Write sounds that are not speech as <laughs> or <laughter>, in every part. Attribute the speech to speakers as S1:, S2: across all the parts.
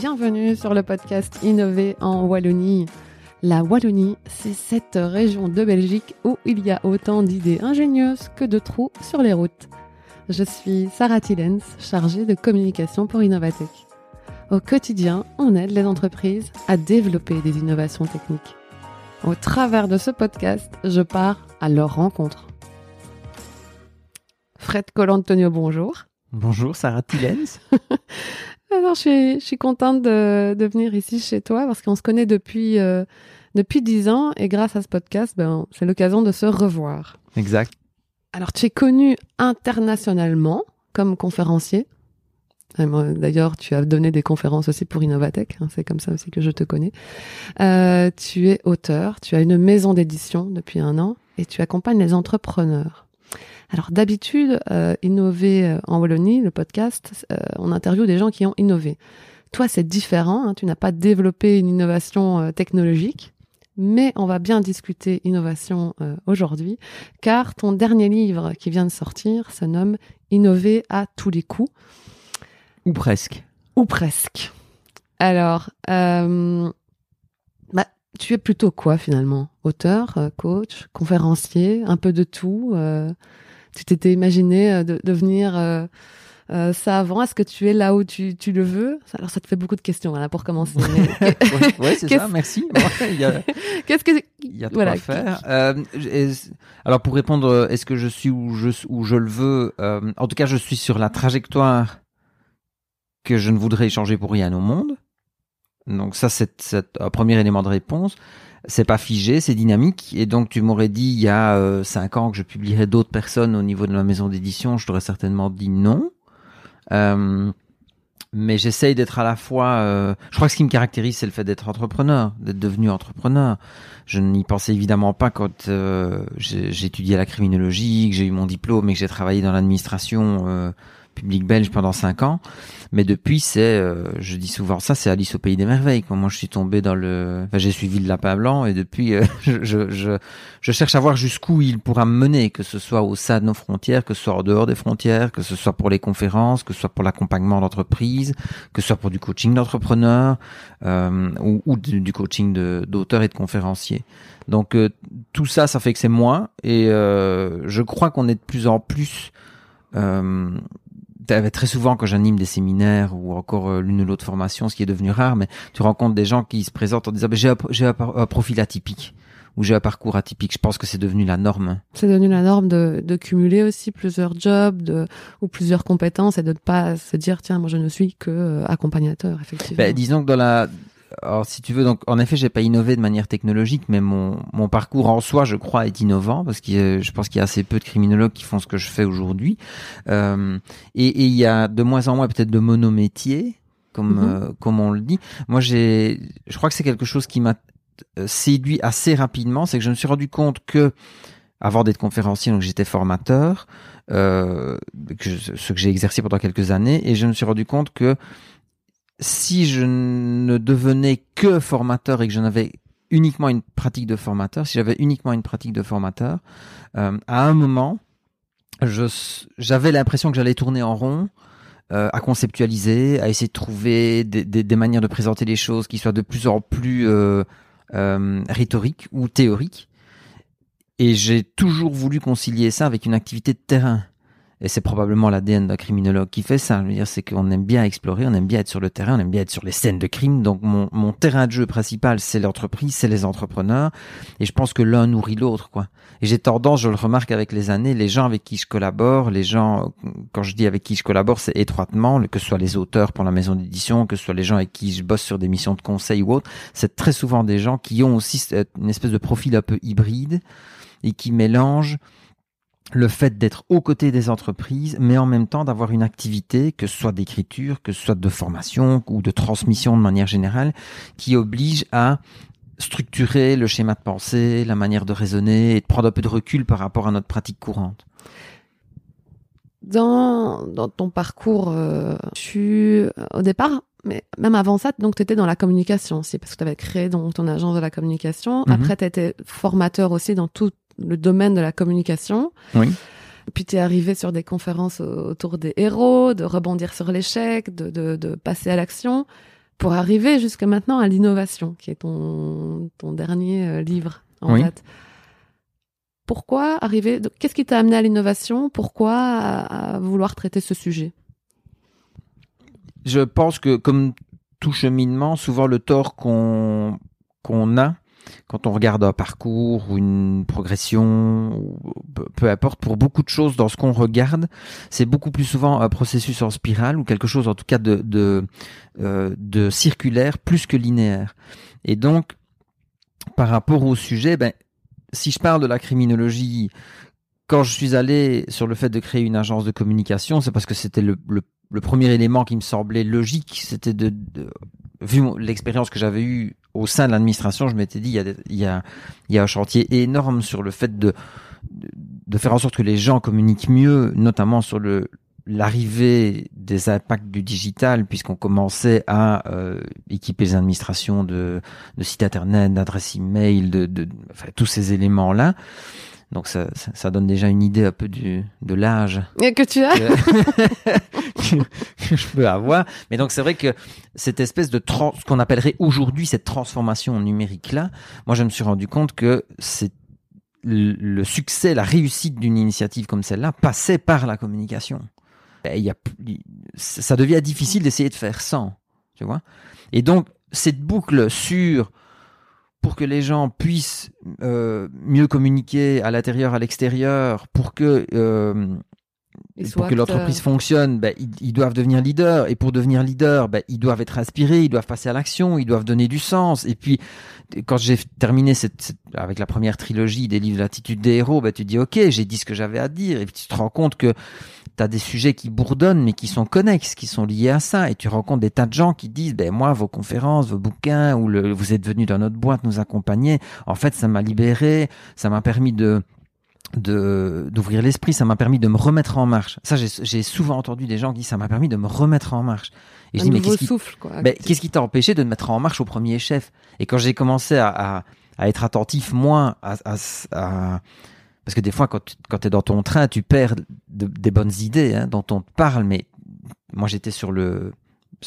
S1: bienvenue sur le podcast Innover en Wallonie. La Wallonie, c'est cette région de Belgique où il y a autant d'idées ingénieuses que de trous sur les routes. Je suis Sarah Tillens, chargée de communication pour Innovatech. Au quotidien, on aide les entreprises à développer des innovations techniques. Au travers de ce podcast, je pars à leur rencontre. Fred Colantonio, bonjour.
S2: Bonjour, Sarah Tillens. <laughs>
S1: Alors, je suis, je suis contente de, de, venir ici chez toi parce qu'on se connaît depuis euh, depuis dix ans et grâce à ce podcast, ben, c'est l'occasion de se revoir.
S2: Exact.
S1: Alors, tu es connu internationalement comme conférencier. D'ailleurs, tu as donné des conférences aussi pour Innovatech. Hein, c'est comme ça aussi que je te connais. Euh, tu es auteur. Tu as une maison d'édition depuis un an et tu accompagnes les entrepreneurs. Alors d'habitude, euh, innover euh, en Wallonie, le podcast, euh, on interviewe des gens qui ont innové. Toi, c'est différent. Hein, tu n'as pas développé une innovation euh, technologique, mais on va bien discuter innovation aujourd'hui, car ton dernier livre qui vient de sortir se nomme Innover à tous les coups.
S2: Ou presque.
S1: Ou presque. Alors, bah, tu es plutôt quoi finalement? Auteur, coach, conférencier, un peu de tout tu t'étais imaginé de devenir euh, euh, ça avant? Est-ce que tu es là où tu, tu, le veux? Alors, ça te fait beaucoup de questions là, pour commencer. <laughs>
S2: oui, c'est ça, <laughs> merci. <laughs>
S1: Qu'est-ce que.
S2: Il y a voilà, quoi faire. Euh, alors, pour répondre, est-ce que je suis où je, où je le veux euh, En tout cas, je suis sur la trajectoire que je ne voudrais changer pour rien au monde. Donc, ça, c'est un premier élément de réponse c'est pas figé, c'est dynamique. Et donc, tu m'aurais dit il y a euh, cinq ans que je publierais d'autres personnes au niveau de ma maison d'édition, je t'aurais certainement dit non. Euh, mais j'essaye d'être à la fois. Euh, je crois que ce qui me caractérise, c'est le fait d'être entrepreneur, d'être devenu entrepreneur. Je n'y pensais évidemment pas quand euh, j'ai étudié la criminologie, que j'ai eu mon diplôme et que j'ai travaillé dans l'administration public belge pendant cinq ans. Mais depuis, c'est, euh, je dis souvent ça, c'est Alice au pays des merveilles. Moi je suis tombé dans le, enfin, j'ai suivi le lapin blanc et depuis, euh, <laughs> je, je, je, cherche à voir jusqu'où il pourra me mener, que ce soit au sein de nos frontières, que ce soit en dehors des frontières, que ce soit pour les conférences, que ce soit pour l'accompagnement d'entreprise, que ce soit pour du coaching d'entrepreneurs euh, ou, du, coaching d'auteurs et de conférenciers. Donc tout ça, ça fait que c'est moi et je crois qu'on est de plus en plus euh, très souvent quand j'anime des séminaires ou encore euh, l'une ou l'autre formation, ce qui est devenu rare, mais tu rencontres des gens qui se présentent en disant bah, j'ai un, un, profil atypique ou j'ai un parcours atypique. Je pense que c'est devenu la norme.
S1: C'est devenu la norme de, de cumuler aussi plusieurs jobs de, ou plusieurs compétences et de ne pas se dire tiens moi je ne suis que euh, accompagnateur effectivement.
S2: Ben, disons que dans la alors si tu veux donc en effet j'ai pas innové de manière technologique mais mon, mon parcours en soi je crois est innovant parce que je pense qu'il y a assez peu de criminologues qui font ce que je fais aujourd'hui. Euh, et, il y a de moins en moins peut-être de monométiers comme mm-hmm. euh, comme on le dit. Moi j'ai je crois que c'est quelque chose qui m'a euh, séduit assez rapidement. C'est que je me suis rendu compte que avant d'être conférencier donc j'étais formateur euh, que ce que j'ai exercé pendant quelques années et je me suis rendu compte que si je ne devenais que formateur et que je n'avais uniquement une pratique de formateur, si j'avais uniquement une pratique de formateur, euh, à un moment, j'avais l'impression que j'allais tourner en rond, euh, à conceptualiser, à essayer de trouver des, manières de présenter les choses qui soient de plus en plus euh rhétoriques ou théoriques. Et j'ai toujours voulu concilier ça avec une activité de terrain. Et c'est probablement l'ADN d'un criminologue qui fait ça. Je veux dire, c'est qu'on aime bien explorer, on aime bien être sur le terrain, on aime bien être sur les scènes de crime. Donc mon, mon terrain de jeu principal, c'est l'entreprise, c'est les entrepreneurs. Et je pense que l'un nourrit l'autre, quoi. Et j'ai tendance, je le remarque avec les années, les gens avec qui je collabore, les gens, quand je dis avec qui je collabore, c'est étroitement, que ce soit les auteurs pour la maison d'édition, que ce soit les gens avec qui je bosse sur des missions de conseil ou autre, c'est très souvent des gens qui ont aussi une espèce de profil un peu hybride et qui mélangent le fait d'être aux côtés des entreprises, mais en même temps d'avoir une activité, que ce soit d'écriture, que ce soit de formation ou de transmission de manière générale, qui oblige à structurer le schéma de pensée, la manière de raisonner et de prendre un peu de recul par rapport à notre pratique courante.
S1: Dans, dans ton parcours, euh, tu, au départ, mais même avant ça, donc tu étais dans la communication aussi, parce que tu avais créé donc, ton agence de la communication. Mhm. Après, tu étais formateur aussi dans tout le domaine de la communication.
S2: Oui.
S1: Puis tu es arrivé sur des conférences autour des héros, de rebondir sur l'échec, de, de, de, passer à l'action. pour arriver jusqu'à maintenant à l'innovation, qui est ton, ton dernier euh, livre en
S2: Oui.
S1: date. Pourquoi arriver Qu'est-ce qui t'a amené à l'innovation? Pourquoi à, à vouloir traiter ce sujet?
S2: Je pense que comme tout cheminement, souvent le tort qu'on qu'on a quand on regarde un parcours ou une progression, peu- importe, pour beaucoup de choses dans ce qu'on regarde, c'est beaucoup plus souvent un processus en spirale ou quelque chose en tout cas de, de, euh, circulaire plus que linéaire. Et donc, par rapport au sujet, ben, si je parle de la criminologie, quand je suis allé sur le fait de créer une agence de communication, c'est parce que c'était le, le, premier élément qui me semblait logique. C'était de, de- vu l'expérience que j'avais eue au sein de l'administration, je m'étais dit il y, a, il, y a, un chantier énorme sur le fait de, de, faire en sorte que les gens communiquent mieux, notamment sur le l'arrivée des impacts du digital, puisqu'on commençait à euh, équiper les administrations de, de sites internet, d'adresses email, de, tous ces éléments-là. Donc ça, ça, ça donne déjà une idée un peu du, de l'âge
S1: que tu as
S2: que, <laughs> que je peux avoir. Mais donc c'est vrai que cette espèce de trans, ce qu'on appellerait aujourd'hui cette transformation numérique là, moi je me suis rendu compte que c'est le succès, la réussite d'une initiative comme celle-là passait par la communication. Et il y a, ça devient difficile d'essayer de faire sans, tu vois. Et donc cette boucle sur pour que les gens puissent euh, mieux communiquer à l'intérieur, à l'extérieur, pour que euh, pour que l'entreprise
S1: acteurs.
S2: fonctionne, ben, ils, ils doivent devenir leaders. Et pour devenir leader, ben, ils doivent être inspirés, ils doivent passer à l'action, ils doivent donner du sens. Et puis, quand j'ai terminé cette, cette- avec la première trilogie des livres de l'attitude des héros, ben, tu te dis, OK, j'ai dit ce que j'avais à dire. Et puis, tu te rends compte que tu as des sujets qui bourdonnent, mais qui sont connexes, qui sont liés à ça. Et tu rencontres des tas de gens qui disent, ben, moi, vos conférences, vos bouquins, ou le, vous êtes venu dans notre boîte nous accompagner. En fait, ça m'a libéré, ça m'a permis de, de d'ouvrir l'esprit, ça m'a permis de me remettre en marche. Ça, j'ai souvent entendu des gens qui disent ça m'a permis de me remettre en marche. Et je
S1: un
S2: dis mais qu'est-ce qui, ben, t'a empêché de te mettre en marche au premier chef? Et quand j'ai commencé à, à, à être attentif moins à, à, à- parce que des fois quand tu es dans ton train, tu perds de- des bonnes idées hein, dont on te parle. Mais moi, j'étais sur le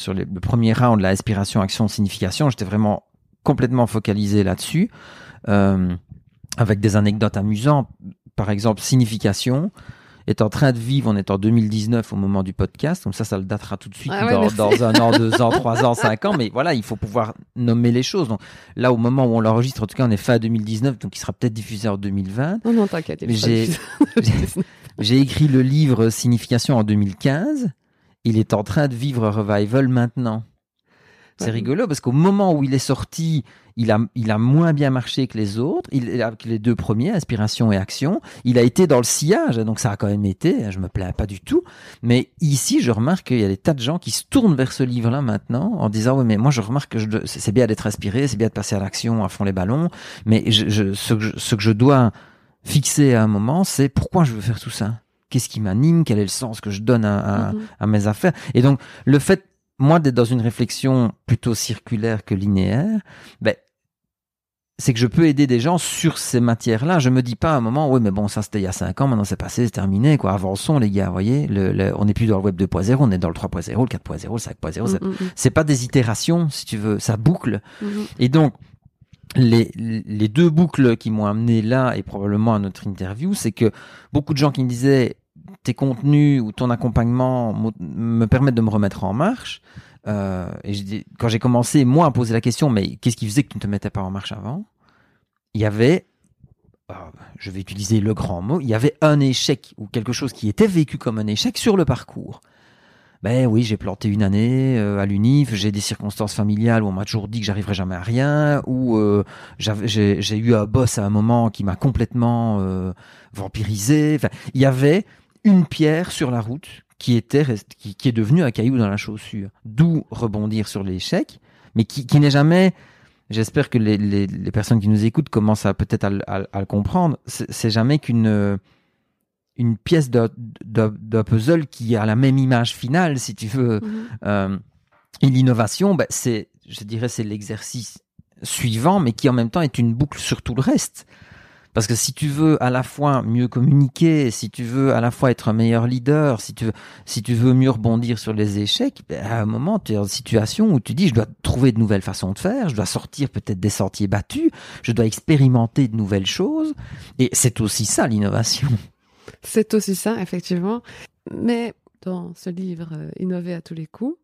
S2: le premier round, la aspiration, action, signification. J'étais vraiment complètement focalisé là-dessus, euh, avec des anecdotes amusantes. Par exemple, signification est en train de vivre, on est en 2019 au moment du podcast, donc ça, ça le datera tout de suite
S1: Ah ouais,
S2: dans, un an, deux <laughs> ans, trois ans, cinq ans, mais voilà, il faut pouvoir nommer les choses. Donc là, au moment où on l'enregistre, en tout cas, on est fin 2019, donc il sera peut-être diffusé en 2020.
S1: Non, non, t'inquiète. <laughs>
S2: j'ai- écrit le livre Signification en 2015. Il est en train de vivre un revival maintenant. C'est
S1: Ouais.
S2: rigolo parce qu'au moment où il est sorti, il a, il a moins bien marché que les autres, il, avec les deux premiers, Inspiration et Action. Il a été dans le sillage, donc ça a quand même été, je me plains pas du tout. Mais ici, je remarque qu'il y a des tas de gens qui se tournent vers ce livre-là maintenant en disant, oui, mais moi, je remarque que je c'est bien d'être inspiré, c'est bien de passer à l'action, à fond les ballons, mais je, je- ce, que je, ce que je dois fixer à un moment, c'est pourquoi je veux faire tout ça? Qu'est-ce qui m'anime? Quel est le sens que je donne à, à-
S1: Mhm.
S2: à mes affaires? Et donc, le fait, moi, d'être dans une réflexion plutôt circulaire que linéaire, ben, c'est que je peux aider des gens sur ces matières-là. Je me dis pas à un moment, oui, mais bon, ça c'était il y a 5 ans, maintenant c'est passé, c'est terminé, quoi. Avançons, les gars, vous voyez. Le, le- on n'est plus dans le web 2.0, on est dans le 3.0, le 4.0, le 5.0. c'est-
S1: Mhm, mhm,
S2: C'est pas des itérations, si tu veux, ça boucle. Et donc, les, les deux boucles qui m'ont amené là et probablement à notre interview, c'est que beaucoup de gens qui me disaient tes contenus ou ton accompagnement me permettent de me remettre en marche. Euh, et je dis- quand j'ai commencé, moi, à poser la question, mais qu'est-ce qui faisait que tu ne te mettais pas en marche avant? Il y avait, ah, je vais utiliser le grand mot, il y avait un échec ou quelque chose qui était vécu comme un échec sur le parcours. Ben oui, j'ai planté une année euh, à l'UNIF, j'ai des circonstances familiales où on m'a toujours dit que j'arriverais jamais à rien, ou euh, j'ai eu un boss à un moment qui m'a complètement euh, vampirisé. Il y avait une pierre sur la route qui était qui, qui est devenue un caillou dans la chaussure. D'où rebondir sur l'échec, mais qui, qui n'est jamais. J'espère que les, les, les personnes qui nous écoutent commencent à peut-être à, le- à le- à le comprendre. C'est jamais qu'une euh, une pièce de, de, de puzzle qui a la même image finale, si tu veux.
S1: Mhm.
S2: Euh, et l'innovation, ben, c'est, je dirais, c'est l'exercice suivant, mais qui en même temps est une boucle sur tout le reste. Parce que si tu veux à la fois mieux communiquer, si tu veux à la fois être un meilleur leader, si tu veux, si tu veux mieux rebondir sur les échecs, ben, à un moment, tu es une situation où tu dis, je dois trouver de nouvelles façons de faire, je dois sortir peut-être des sentiers battus, je dois expérimenter de nouvelles choses. Et c'est aussi ça, l'innovation. <laughs>
S1: C'est aussi ça, effectivement. Mais dans ce livre, euh, Innover à tous les coups,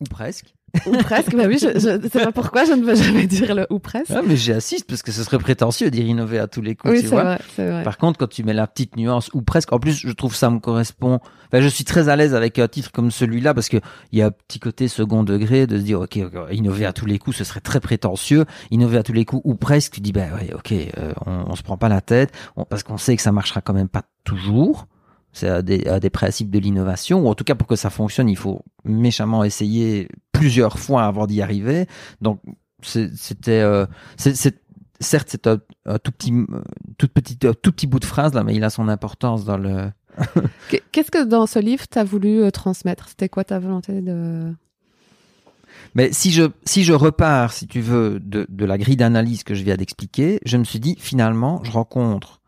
S2: ou presque.
S1: Ou presque, bah oui, je, je sais pas pourquoi je ne veux jamais dire le ou presque.
S2: Ah, mais j'y assiste parce que ce serait prétentieux de dire innover à tous les coups,
S1: oui,
S2: tu vois.
S1: Vrai, vrai.
S2: Par contre, quand tu mets la petite nuance ou presque, en plus, je trouve ça me correspond. Enfin, je suis très à l'aise avec un titre comme celui-là parce que il y a un petit côté second degré de se dire, ok, innover à tous les coups, ce serait très prétentieux. Innover à tous les coups ou presque, tu dis, bah ouais, ok, euh, on, on se prend pas la tête parce qu'on sait que ça marchera quand même pas toujours c'est à des, à des principes de l'innovation, ou en tout cas pour que ça fonctionne, il faut méchamment essayer plusieurs fois avant d'y arriver. Donc c'était, euh, c'est, certes c'est un, un, tout petit, toute petite, un tout petit bout de phrase là, mais il a son importance dans le. <laughs>
S1: Qu'est-ce que dans ce livre tu as voulu euh, transmettre? C'était quoi ta volonté de
S2: mais si je si je repars, si tu veux, de, de la grille d'analyse que je viens d'expliquer, je me suis dit finalement, je rencontre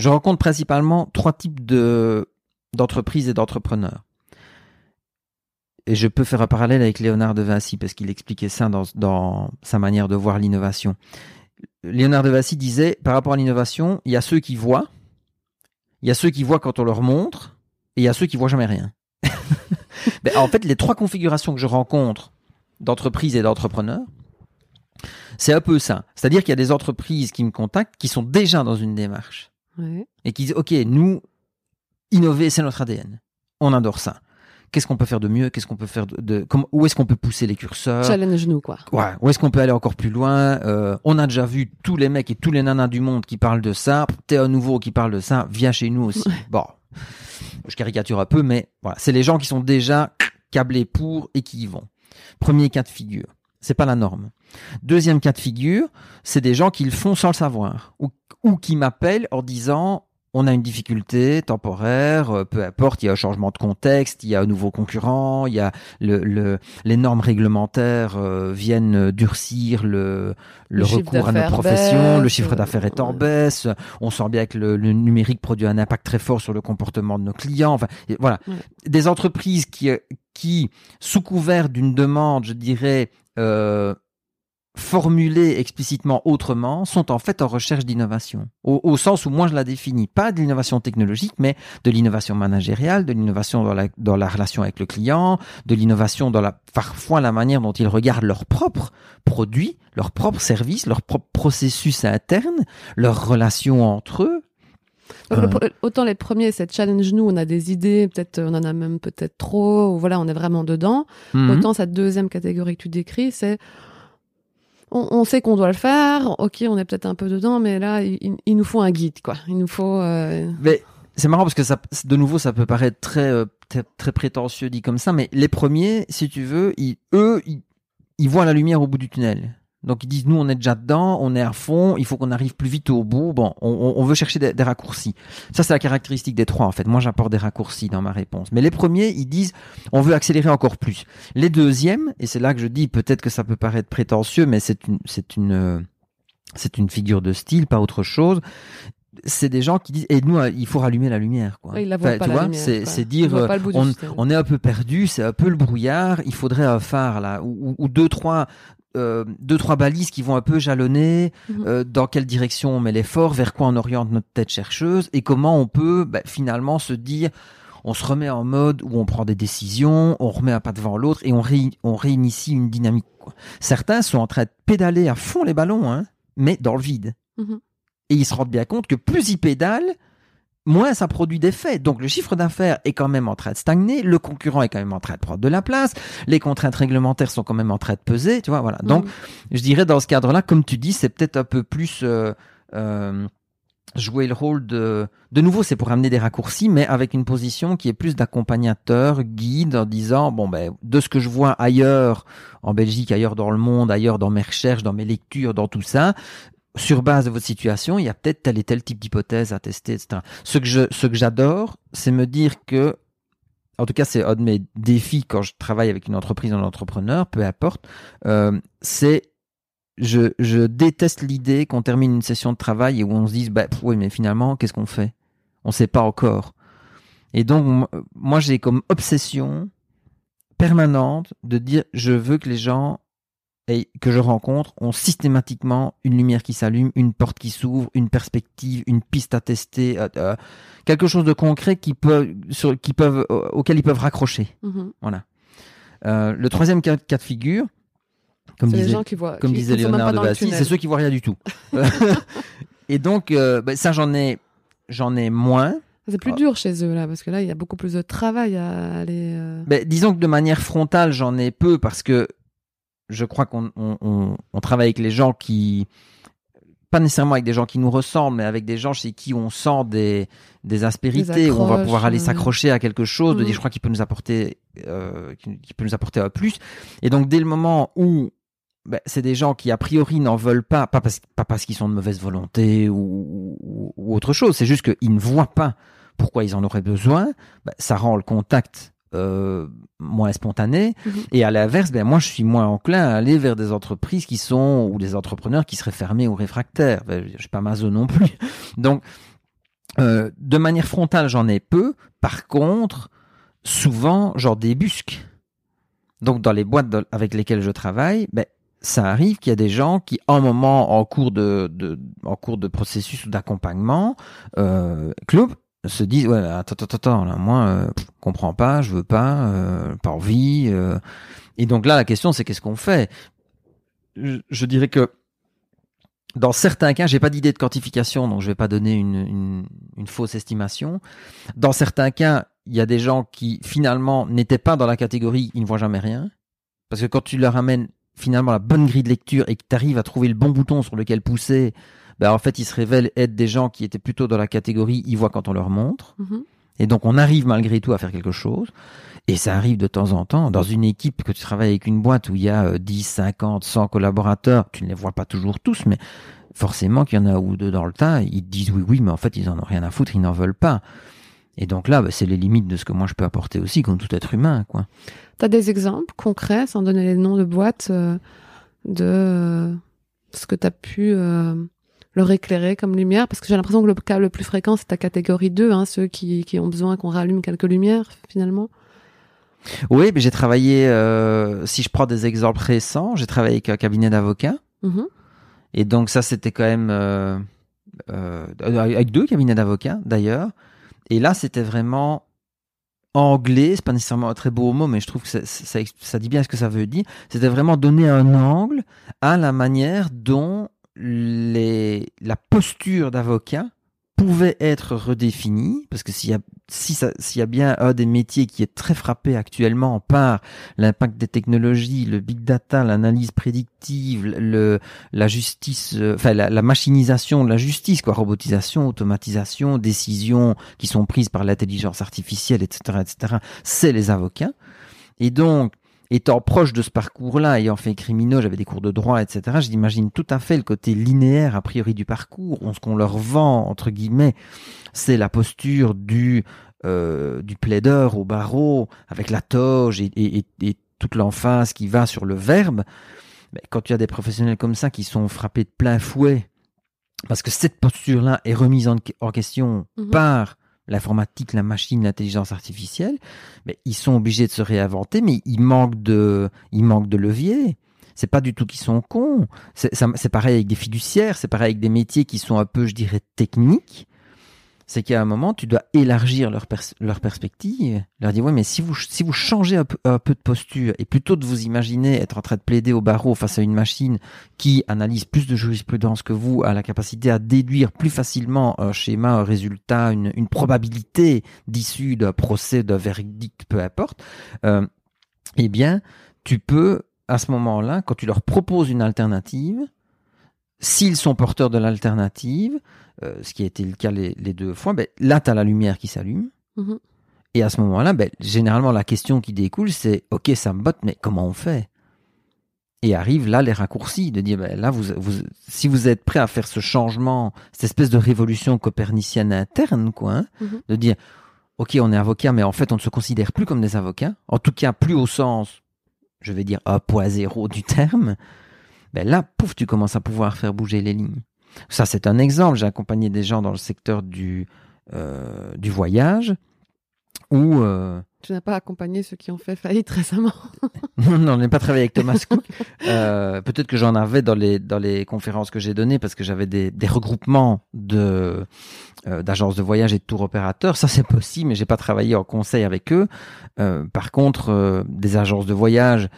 S2: je rencontre principalement trois types de d'entreprises et d'entrepreneurs. Et je peux faire un parallèle avec Léonard de Vinci parce qu'il expliquait ça dans, sa manière de voir l'innovation. Léonard de Vinci disait, par rapport à l'innovation, il y a ceux qui voient, il y a ceux qui voient quand on leur montre, et il y a ceux qui voient jamais rien. <laughs> ben, en fait, les trois configurations que je rencontre d'entreprises et d'entrepreneurs, c'est un peu ça. C'est-à-dire qu'il y a des entreprises qui me contactent qui sont déjà dans une démarche
S1: ouais.
S2: et qui disent ok nous innover c'est notre ADN on adore ça. Qu'est-ce qu'on peut faire de mieux? Qu'est-ce qu'on peut faire de, de comment, où est-ce qu'on peut pousser les curseurs?
S1: Challenge nous, quoi.
S2: ouais. Où est-ce qu'on peut aller encore plus loin? Euh, on a déjà vu tous les mecs et tous les nanas du monde qui parlent de ça. T'es un nouveau qui parle de ça. Viens chez nous aussi.
S1: Ouais.
S2: bon. Je caricature un peu mais voilà. C'est les gens qui sont déjà câblés pour et qui y vont. Premier cas de figure c'est pas la norme deuxième cas de figure c'est des gens qui le font sans le savoir ou, ou qui m'appellent en disant on a une difficulté temporaire, euh, peu importe, il y a un changement de contexte, il y a un nouveau concurrent, il y a le, le- les normes réglementaires euh, viennent durcir le, le,
S1: Le
S2: recours à nos professions, le
S1: baisse,
S2: chiffre d'affaires est en
S1: ouais.
S2: baisse, on sent bien que le, le numérique produit un impact très fort sur le comportement de nos clients. Enfin, voilà,
S1: Ouais.
S2: des entreprises qui, euh, qui sous couvert d'une demande, je dirais, euh, formulée explicitement autrement, sont en fait en recherche d'innovation. Au, au sens où moi je la définis, pas de l'innovation technologique, mais de l'innovation managériale, de l'innovation dans la, dans la relation avec le client, de l'innovation dans la, parfois la manière dont ils regardent leurs propres produits, leurs propres services, leurs propres processus internes, leurs relations entre eux.
S1: Le autant les premiers, c'est challenge nous, on a des idées, peut-être on en a même peut-être trop, ou voilà, on est vraiment dedans.
S2: Mhm.
S1: Autant cette deuxième catégorie que tu décris, c'est on, on sait qu'on doit le faire, ok, on est peut-être un peu dedans, mais là, il, il- il nous faut un guide, quoi. Il nous faut. euh,
S2: Mais c'est marrant parce que ça, de nouveau, ça peut paraître très, euh, très, très prétentieux dit comme ça, mais les premiers, si tu veux, ils, eux, ils, ils voient la lumière au bout du tunnel. Donc ils disent, nous, on est déjà dedans, on est à fond, il faut qu'on arrive plus vite au bout. Bon, on, on- veut chercher des, des raccourcis. Ça, c'est la caractéristique des trois, en fait. Moi, j'apporte des raccourcis dans ma réponse. Mais les premiers, ils disent, on veut accélérer encore plus. Les deuxièmes, et c'est là que je dis, peut-être que ça peut paraître prétentieux, mais c'est une, c'est une, euh, c'est une figure de style, pas autre chose. C'est des gens qui disent, et nous, euh, il faut rallumer la lumière, quoi.
S1: voient
S2: Enfin, tu vois, c'est, dire, euh, on, est un peu perdu, c'est un peu le brouillard, il faudrait un phare, là, ou deux, trois, euh, deux, trois balises qui vont un peu jalonner,
S1: Mhm.
S2: euh, dans quelle direction on met l'effort, vers quoi on oriente notre tête chercheuse, et comment on peut, bah, finalement, se dire, on se remet en mode où on prend des décisions, on remet un pas devant l'autre, et on, ré- on réinitie une dynamique, quoi. Certains sont en train de pédaler à fond les ballons, hein, mais dans le vide.
S1: Mhm.
S2: Et ils se rendent bien compte que plus ils pédalent, moins ça produit d'effets. Donc le chiffre d'affaires est quand même en train de stagner, le concurrent est quand même en train de prendre de la place, les contraintes réglementaires sont quand même en train de peser, tu vois, voilà. Donc je dirais dans ce cadre-là, comme tu dis, c'est peut-être un peu plus euh, euh, jouer le rôle de... De nouveau, c'est pour amener des raccourcis, mais avec une position qui est plus d'accompagnateur, guide, en disant, bon, ben, de ce que je vois ailleurs, en Belgique, ailleurs dans le monde, ailleurs dans mes recherches, dans mes lectures, dans tout ça, sur base de votre situation, il y a peut-être tel et tel type d'hypothèse à tester, etc. Ce que je, ce que j'adore, c'est me dire que, en tout cas, c'est un de mes défis quand je travaille avec une entreprise, un entrepreneur, peu importe, euh, c'est je, je déteste l'idée qu'on termine une session de travail et où on se dise, bah, oui, mais finalement, qu'est-ce qu'on fait? On sait pas encore. Et donc, moi, j'ai comme obsession permanente de dire, je veux que les gens et que je rencontre ont systématiquement une lumière qui s'allume, une porte qui s'ouvre, une perspective, une piste à tester, euh, euh, quelque chose de concret qui peut, sur, qui peuvent, auquel ils peuvent raccrocher.
S1: Mhm.
S2: Voilà. Euh, le troisième cas, cas de figure, comme
S1: C'est les
S2: disait,
S1: gens qui voient.
S2: comme
S1: qui-
S2: disait Léonard de
S1: dans le
S2: Vinci,
S1: tunnel.
S2: c'est ceux qui voient rien du tout. <laughs> <laughs> et donc, euh, ben, ça, j'en ai, j'en ai moins.
S1: C'est plus dur chez eux là, parce que là, il y a beaucoup plus de travail à aller. euh,
S2: Ben, disons que de manière frontale, j'en ai peu parce que je crois qu'on on, on- on travaille avec les gens qui, pas nécessairement avec des gens qui nous ressemblent, mais avec des gens chez qui on sent des, des aspérités,
S1: Des
S2: où on va pouvoir aller
S1: euh.
S2: s'accrocher à quelque chose, de dire, je crois qu'il peut nous apporter, euh, qui, peut nous apporter un plus. Et donc, dès le moment où ben, c'est des gens qui a priori n'en veulent pas, pas parce, pas parce qu'ils sont de mauvaise volonté ou, ou, ou autre chose, c'est juste qu'ils ne voient pas pourquoi ils en auraient besoin, ben, ça rend le contact euh, moins spontané.
S1: Mhm.
S2: Et à l'inverse, ben, moi je suis moins enclin à aller vers des entreprises qui sont, ou des entrepreneurs qui seraient fermés ou réfractaires. Ben, je suis pas maso non plus. <laughs> Donc, euh, de manière frontale, j'en ai peu. Par contre, souvent, j'en débusque. Donc, dans les boîtes avec lesquelles je travaille, ben, ça arrive qu'il y a des gens qui, en moment, en cours de, de en cours de processus ou d'accompagnement, euh, club, se disent ouais attends attends attends là, moi euh, pff, comprends pas je veux pas euh, pas envie euh. et donc là la question c'est qu'est-ce qu'on fait? Je, dirais que dans certains cas, j'ai pas d'idée de quantification, donc je vais pas donner une, une, une fausse estimation. Dans certains cas, il y a des gens qui finalement n'étaient pas dans la catégorie ils ne voient jamais rien, parce que quand tu leur amènes finalement la bonne grille de lecture et que tu arrives à trouver le bon bouton sur lequel pousser, ben en fait ils se révèlent être des gens qui étaient plutôt dans la catégorie ils voient quand on leur montre.
S1: mhm.
S2: Et donc, on arrive malgré tout à faire quelque chose. Et ça arrive de temps en temps. Dans une équipe que tu travailles avec une boîte où il y a euh, 10, 50, 100 collaborateurs, tu ne les vois pas toujours tous, mais forcément qu'il y en a ou deux dans le tas, ils te disent oui, oui, mais en fait, ils en ont rien à foutre, ils n'en veulent pas. Et donc là, bah, c'est les limites de ce que moi je peux apporter aussi, comme tout être humain, quoi.
S1: T'as des exemples concrets, sans donner les noms de boîtes, euh, de euh, ce que t'as pu euh, leur éclairer comme lumière Parce que j'ai l'impression que le cas le plus fréquent, c'est ta catégorie 2, hein, ceux qui, qui ont besoin qu'on rallume quelques lumières, finalement.
S2: Oui, mais j'ai travaillé, euh, si je prends des exemples récents, j'ai travaillé avec un cabinet d'avocats.
S1: Mhm.
S2: Et donc ça, c'était quand même euh, euh, avec deux cabinets d'avocats d'ailleurs. Et là, c'était vraiment anglais. C'est pas nécessairement un très beau mot, mais je trouve que ça, ça, ça dit bien ce que ça veut dire. C'était vraiment donner un angle à la manière dont les, la posture d'avocat pouvait être redéfinie, parce que s'il y a s'il y a bien un des métiers qui est très frappé actuellement par l'impact des technologies, le big data, l'analyse prédictive, le, la justice, euh, enfin la machinisation de la justice, quoi, robotisation, automatisation, décisions qui sont prises par l'intelligence artificielle, etc., etc. C'est les avocats. Et donc, étant proche de ce parcours-là, ayant fait criminaux, j'avais des cours de droit, etc. J'imagine tout à fait le côté linéaire a priori du parcours. Ce qu'on leur vend entre guillemets, c'est la posture du euh, du plaideur au barreau avec la toge et, et, et- et toute l'emphase qui va sur le verbe. Mais quand tu as des professionnels comme ça qui sont frappés de plein fouet, parce que cette posture-là est remise en, en question
S1: Mhm.
S2: par l'informatique, la machine, l'intelligence artificielle, mais ils sont obligés de se réinventer, mais ils manquent de, ils manquent de levier. C'est pas du tout qu'ils sont cons. C'est pareil avec des fiduciaires, c'est pareil avec des métiers qui sont un peu, je dirais, techniques. C'est qu'à un moment, tu dois élargir leur, leur perspective, leur dire, ouais, mais si vous, si vous changez un peu, un peu de posture, et plutôt de vous imaginer être en train de plaider au barreau face à une machine qui analyse plus de jurisprudence que vous, a la capacité à déduire plus facilement un schéma, un résultat, une, une probabilité d'issue d'un procès, d'un verdict, peu importe, euh, eh bien, tu peux, à ce moment-là, quand tu leur proposes une alternative, s'ils sont porteurs de l'alternative, euh, ce qui a été le cas les, les deux fois, ben, là, tu as la lumière qui s'allume.
S1: Mhm.
S2: Et à ce moment-là, ben, généralement, la question qui découle, c'est OK, ça me botte, mais comment on fait? Et arrivent là les raccourcis de dire ben, là, vous, vous, si vous êtes prêt à faire ce changement, cette espèce de révolution copernicienne interne, quoi, hein,
S1: Mhm.
S2: de dire OK, on est avocat, mais en fait, on ne se considère plus comme des avocats. En tout cas, plus au sens, je vais dire, 1.0 du terme. ben là, pouf, tu commences à pouvoir faire bouger les lignes. Ça, c'est un exemple. J'ai accompagné des gens dans le secteur du, euh, du voyage où euh,
S1: Tu n'as pas accompagné ceux qui ont fait faillite récemment. <laughs>
S2: non, non, on n'est pas travaillé avec Thomas <laughs> Cook. Euh, Peut-être que j'en avais dans les dans les conférences que j'ai données parce que j'avais des, des regroupements de d'agences de voyage et de tour opérateurs. Ça, c'est possible, mais j'ai pas travaillé en conseil avec eux. Par contre, des agences de voyage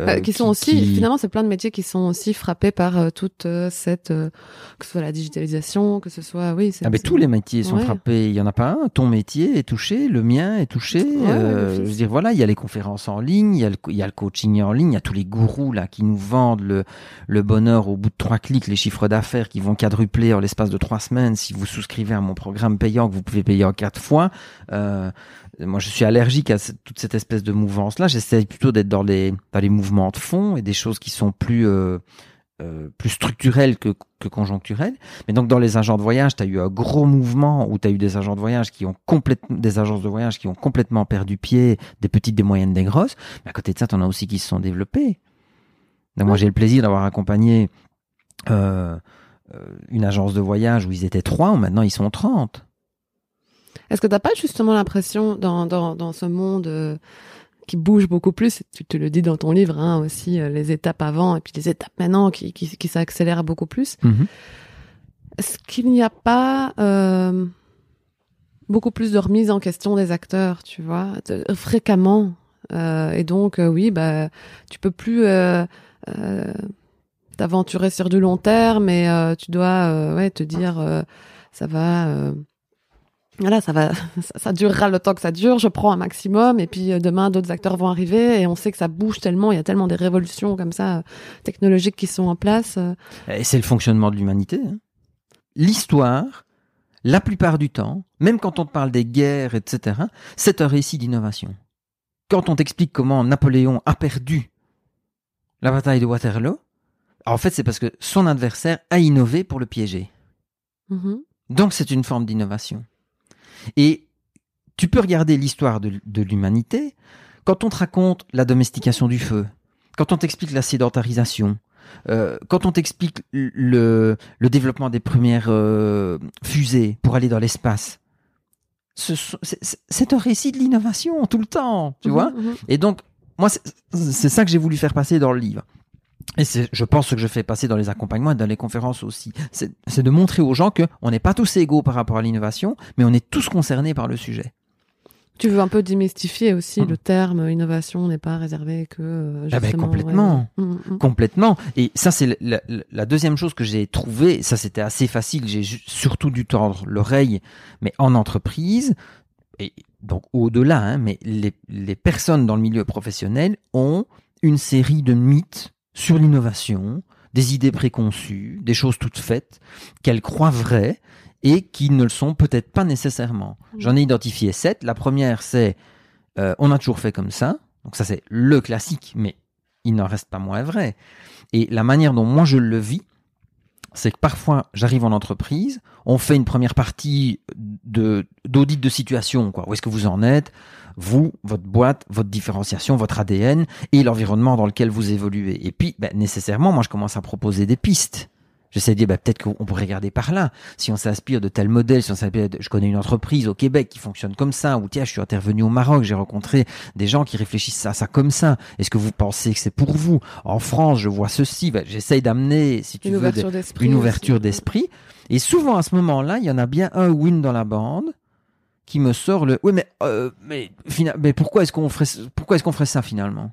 S2: euh,
S1: Euh, qui sont aussi,
S2: qui-
S1: finalement, c'est plein de métiers qui sont aussi frappés par euh, toute euh, cette, que ce soit la digitalisation, que ce soit, oui, c'est.
S2: Ah
S1: c'est-
S2: tous les métiers sont
S1: Ouais.
S2: frappés. Il y en a pas un. Ton métier est touché, le mien est touché.
S1: Ouais,
S2: je veux dire, voilà, il y a les conférences en ligne, il y a le, il y a le coaching en ligne, il y a tous les gourous là qui nous vendent le, le bonheur au bout de trois clics, les chiffres d'affaires qui vont quadrupler en l'espace de trois semaines si vous souscrivez à mon programme payant que vous pouvez payer en quatre fois. Moi, je suis allergique à toute cette espèce de mouvance là. J'essaie plutôt d'être dans les dans les mouvements de fond et des choses qui sont plus euh, euh, plus structurelles que, que conjoncturelles. Mais donc dans les agents de voyage, tu as eu un gros mouvement où tu as eu des agents de voyage qui ont complètement des agences de voyage qui ont complètement perdu pied, des petites, des moyennes, des grosses. Mais à côté de ça, tu en as aussi qui se sont développés. Donc moi, j'ai le plaisir d'avoir accompagné euh, une agence de voyage où ils étaient trois, maintenant ils sont 30.
S1: Est-ce que t'as pas justement l'impression dans, dans, dans ce monde euh, qui bouge beaucoup plus, et tu te le dis dans ton livre hein, aussi, euh, les étapes avant et puis les étapes maintenant qui, qui, qui s'accélèrent beaucoup plus, est-ce qu'il n'y a pas euh, beaucoup plus de remise en question des acteurs, tu vois, de- fréquemment Et donc, oui, bah, tu peux plus t'aventurer sur du long terme, mais euh, tu dois ouais, te dire, ça va... voilà, ça va, <laughs> ça, ça durera le temps que ça dure. Je prends un maximum, et puis euh, demain d'autres acteurs vont arriver, et on sait que ça bouge tellement. Il y a tellement des révolutions comme ça euh, technologiques qui sont en place. euh.
S2: Et c'est le fonctionnement de l'humanité. hein. L'histoire, la plupart du temps, même quand on te parle des guerres, etc., c'est un récit d'innovation. Quand on t'explique comment Napoléon a perdu la bataille de Waterloo, en fait, c'est parce que son adversaire a innové pour le piéger.
S1: Mhm.
S2: Donc, c'est une forme d'innovation. Et tu peux regarder l'histoire de, de l'humanité quand on te raconte la domestication du feu, quand on t'explique la sédentarisation, euh, quand on t'explique le, le développement des premières euh, fusées pour aller dans l'espace. C'est un récit de l'innovation tout le temps, tu
S1: Mhm,
S2: vois?
S1: mhm.
S2: et donc, moi, c'est ça que j'ai voulu faire passer dans le livre. Et c'est, je pense, ce que je fais passer dans les accompagnements et dans les conférences aussi. C'est c'est de montrer aux gens que on n'est pas tous égaux par rapport à l'innovation, mais on est tous concernés par le sujet.
S1: Tu veux un peu démystifier aussi
S2: Mhm.
S1: le terme innovation n'est pas réservé que euh,
S2: Ah ben, complètement.
S1: ouais. Mhm, mhm.
S2: Complètement. Et ça, c'est la, la- la deuxième chose que j'ai trouvée. Ça, c'était assez facile. J'ai surtout dû tordre l'oreille, mais en entreprise. Et donc, au-delà, hein, mais les, les personnes dans le milieu professionnel ont une série de mythes sur l'innovation, des idées préconçues, des choses toutes faites, qu'elles croient vraies et qui ne le sont peut-être pas nécessairement. J'en ai identifié sept. La première, c'est euh, on a toujours fait comme ça. Donc ça, c'est le classique, mais il n'en reste pas moins vrai. Et la manière dont moi je le vis, c'est que parfois j'arrive en entreprise, on fait une première partie de d'audit de situation, quoi. Où est-ce que vous en êtes, vous, votre boîte, votre différenciation, votre ADN et l'environnement dans lequel vous évoluez. Et puis, ben, nécessairement, moi je commence à proposer des pistes. J'essaie de dire, ben, peut-être qu'on pourrait regarder par là. Si on s'inspire de tel modèle, si on s'inspire, de- je connais une entreprise au Québec qui fonctionne comme ça, ou tiens, je suis intervenu au Maroc, j'ai rencontré des gens qui réfléchissent à ça comme ça. Est-ce que vous pensez que c'est pour vous? En France, je vois ceci. Ben, J'essaye d'amener, si tu
S1: Une
S2: veux, des-
S1: ouverture d'esprit.
S2: une ouverture d'esprit. Et souvent à ce moment-là, il y en a bien un win dans la bande qui me sort le. Oui, mais euh, mais, mais pourquoi est-ce qu'on ferait pourquoi est-ce qu'on ferait ça finalement?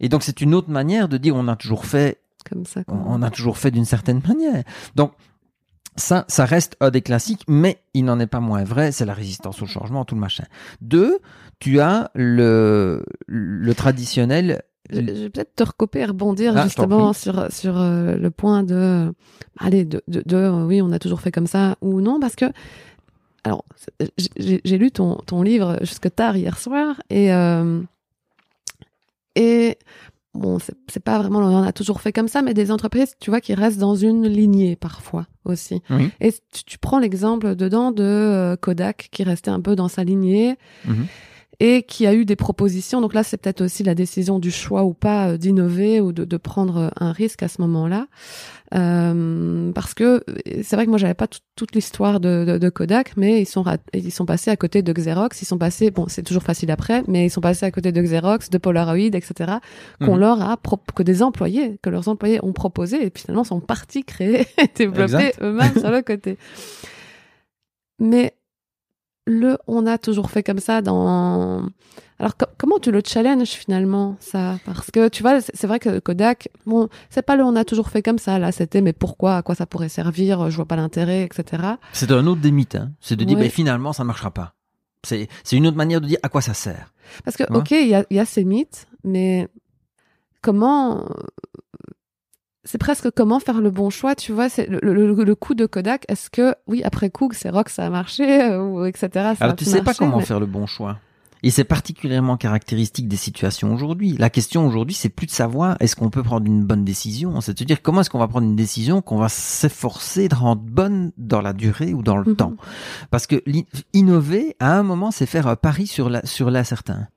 S2: Et donc c'est une autre manière de dire on a toujours fait
S1: Comme ça. quoi.
S2: on a toujours fait d'une certaine manière. Donc ça, ça reste un des classiques, mais il n'en est pas moins vrai. C'est la résistance au changement, tout le machin. Deux, tu as le le traditionnel.
S1: Je, vais peut-être te recoper et rebondir
S2: Ah,
S1: justement sur sur euh, le point de allez de, de, de, euh, oui on a toujours fait comme ça ou non parce que alors j'ai lu ton ton livre jusque tard hier soir et euh, et bon c'est pas vraiment on a toujours fait comme ça mais des entreprises tu vois qui restent dans une lignée parfois aussi
S2: Oui.
S1: et tu, tu prends l'exemple dedans de euh, Kodak qui restait un peu dans sa lignée
S2: Mhm.
S1: Et qui a eu des propositions. Donc là, c'est peut-être aussi la décision du choix ou pas euh, d'innover ou de, de, prendre un risque à ce moment-là. Euh, parce que c'est vrai que moi j'avais pas toute l'histoire de, de, de, Kodak, mais ils sont ils sont passés à côté de Xerox, ils sont passés bon c'est toujours facile après, mais ils sont passés à côté de Xerox, de Polaroid, etc. Qu'on mhm. leur a que des employés, que leurs employés ont proposé et finalement sont partis créer <laughs> et développer eux-mêmes sur le <laughs> côté. Mais le on a toujours fait comme ça dans alors comment tu le challenges finalement ça? Parce que tu vois c'est vrai que Kodak bon c'est pas le on a toujours fait comme ça là c'était mais pourquoi? À quoi ça pourrait servir? Je vois pas l'intérêt etc
S2: c'est un autre des mythes hein. c'est de dire mais finalement ça marchera pas. C'est c'est une autre manière de dire à quoi ça sert.
S1: Parce que ok il y a, y a ces mythes mais comment c'est presque comment faire le bon choix, tu vois, c'est le, le, coup de Kodak. Est-ce que, oui, après coup, c'est rock, ça a marché, euh, ou etc. Ça
S2: Alors, tu sais pas comment faire le bon choix. Et c'est particulièrement caractéristique des situations aujourd'hui. La question aujourd'hui, c'est plus de savoir est-ce qu'on peut prendre une bonne décision, c'est de dire comment est-ce qu'on va prendre une décision qu'on va s'efforcer de rendre bonne dans la durée ou dans le mhm. temps? Parce que innover, à un moment, c'est faire un pari sur la sur l'incertain.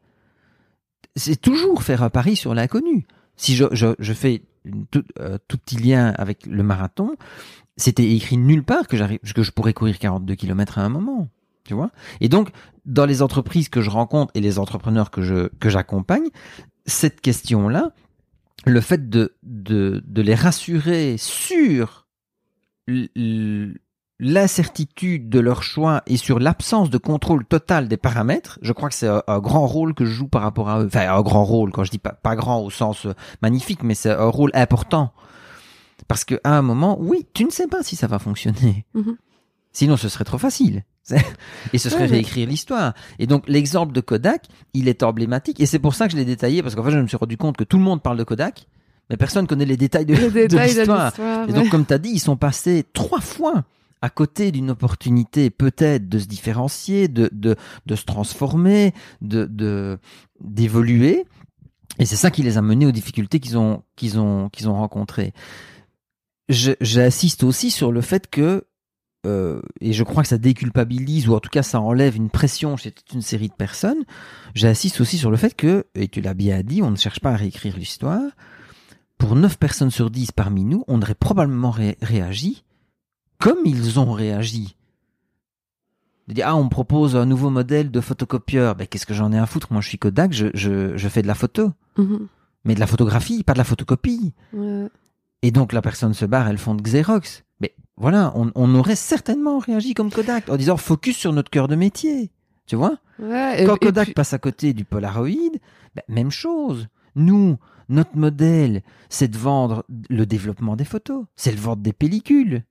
S2: C'est toujours faire un pari sur l'inconnu. Si je, je, je fais tout, euh, petit lien avec le marathon, c'était écrit nulle part que j'arrive, que je pourrais courir 42 km à un moment. Tu vois? Et donc, dans les entreprises que je rencontre et les entrepreneurs que je, que j'accompagne, cette question-là, le fait de, de, de les rassurer sur l'incertitude de leur choix et sur l'absence de contrôle total des paramètres, je crois que c'est un, grand rôle que je joue par rapport à eux. Enfin, un grand rôle, quand je dis pas, pas grand au sens euh, magnifique, mais c'est un rôle important. Parce que à un moment, oui, tu ne sais pas si ça va fonctionner. Mm-hmm. Sinon, ce serait trop facile. <laughs> et ce serait réécrire l'histoire. Et donc, l'exemple de Kodak, il est emblématique. Et c'est pour ça que je l'ai détaillé, parce qu'en fait, je me suis rendu compte que tout le monde parle de Kodak, mais personne connaît les détails de, <laughs> l'histoire. Et donc, comme tu as dit, ils sont passés trois fois à côté d'une opportunité peut-être de se différencier, de, de, de se transformer, de, d'évoluer. Et c'est ça qui les a menés aux difficultés qu'ils ont, ont, ont rencontrées. J'assiste aussi sur le fait que, euh, et je crois que ça déculpabilise, ou en tout cas ça enlève une pression chez toute une série de personnes, j'assiste aussi sur le fait que, et tu l'as bien dit, on ne cherche pas à réécrire l'histoire, pour 9 personnes sur 10 parmi nous, on aurait probablement réagi comme ils ont réagi. De dire, ah, on me propose un nouveau modèle de photocopieur. Ben, qu'est-ce que j'en ai à foutre? Moi, je suis Kodak, je, je, je fais de la photo. Mhm. Mais de la photographie, pas de la photocopie. Et donc, la personne se barre, elle font de Xerox. Mais voilà, on, on, aurait certainement réagi comme Kodak en disant focus sur notre cœur de métier. Tu vois? Quand Kodak passe à côté du Polaroid, ben, même chose. Nous, notre modèle, c'est de vendre le développement des photos. C'est de vendre des pellicules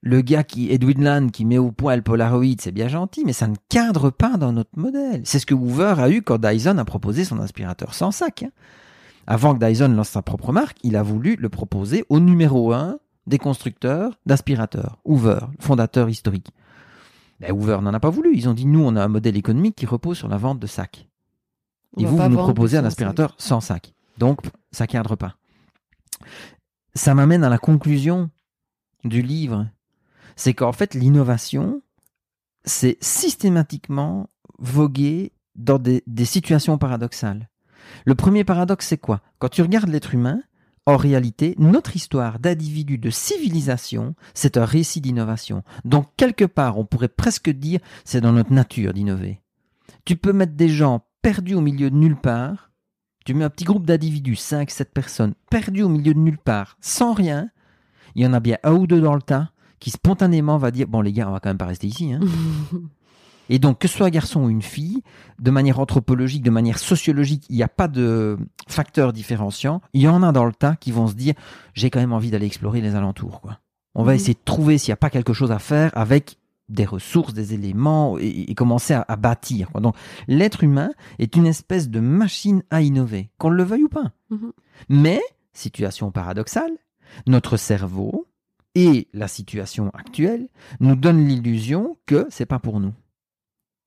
S2: le gars qui, Edwin Land, qui met au point le Polaroid, c'est bien gentil, mais ça ne cadre pas dans notre modèle. C'est ce que Hoover a eu quand Dyson a proposé son aspirateur sans sac. Hein. Avant que Dyson lance sa propre marque, il a voulu le proposer au numéro un des constructeurs d'aspirateurs. Hoover, fondateur historique. Ben, Hoover n'en a pas voulu. Ils ont dit, nous, on a un modèle économique qui repose sur la vente de sacs. Et vous, vous nous proposez un aspirateur sans sac. Donc, ça cadre pas. Ça m'amène à la conclusion du livre c'est qu'en fait, l'innovation, c'est systématiquement voguer dans des, situations paradoxales. Le premier paradoxe, c'est quoi? Quand tu regardes l'être humain, en réalité, notre histoire d'individu, de civilisation, c'est un récit d'innovation. Donc, quelque part, on pourrait presque dire, c'est dans notre nature d'innover. Tu peux mettre des gens perdus au milieu de nulle part, tu mets un petit groupe d'individus, 5, 7 personnes, perdus au milieu de nulle part, sans rien, il y en a bien un ou deux dans le tas, qui spontanément va dire bon les gars on va quand même pas rester ici hein. <laughs> et donc que ce soit un garçon ou une fille de manière anthropologique de manière sociologique il n'y a pas de facteurs différenciants il y en a dans le tas qui vont se dire j'ai quand même envie d'aller explorer les alentours quoi on va mhm. essayer de trouver s'il n'y a pas quelque chose à faire avec des ressources, des éléments et, commencer à, bâtir. Quoi. Donc l'être humain est une espèce de machine à innover, qu'on le veuille ou pas. Mhm. Mais, situation paradoxale, notre cerveau et la situation actuelle nous donne l'illusion que c'est pas pour nous.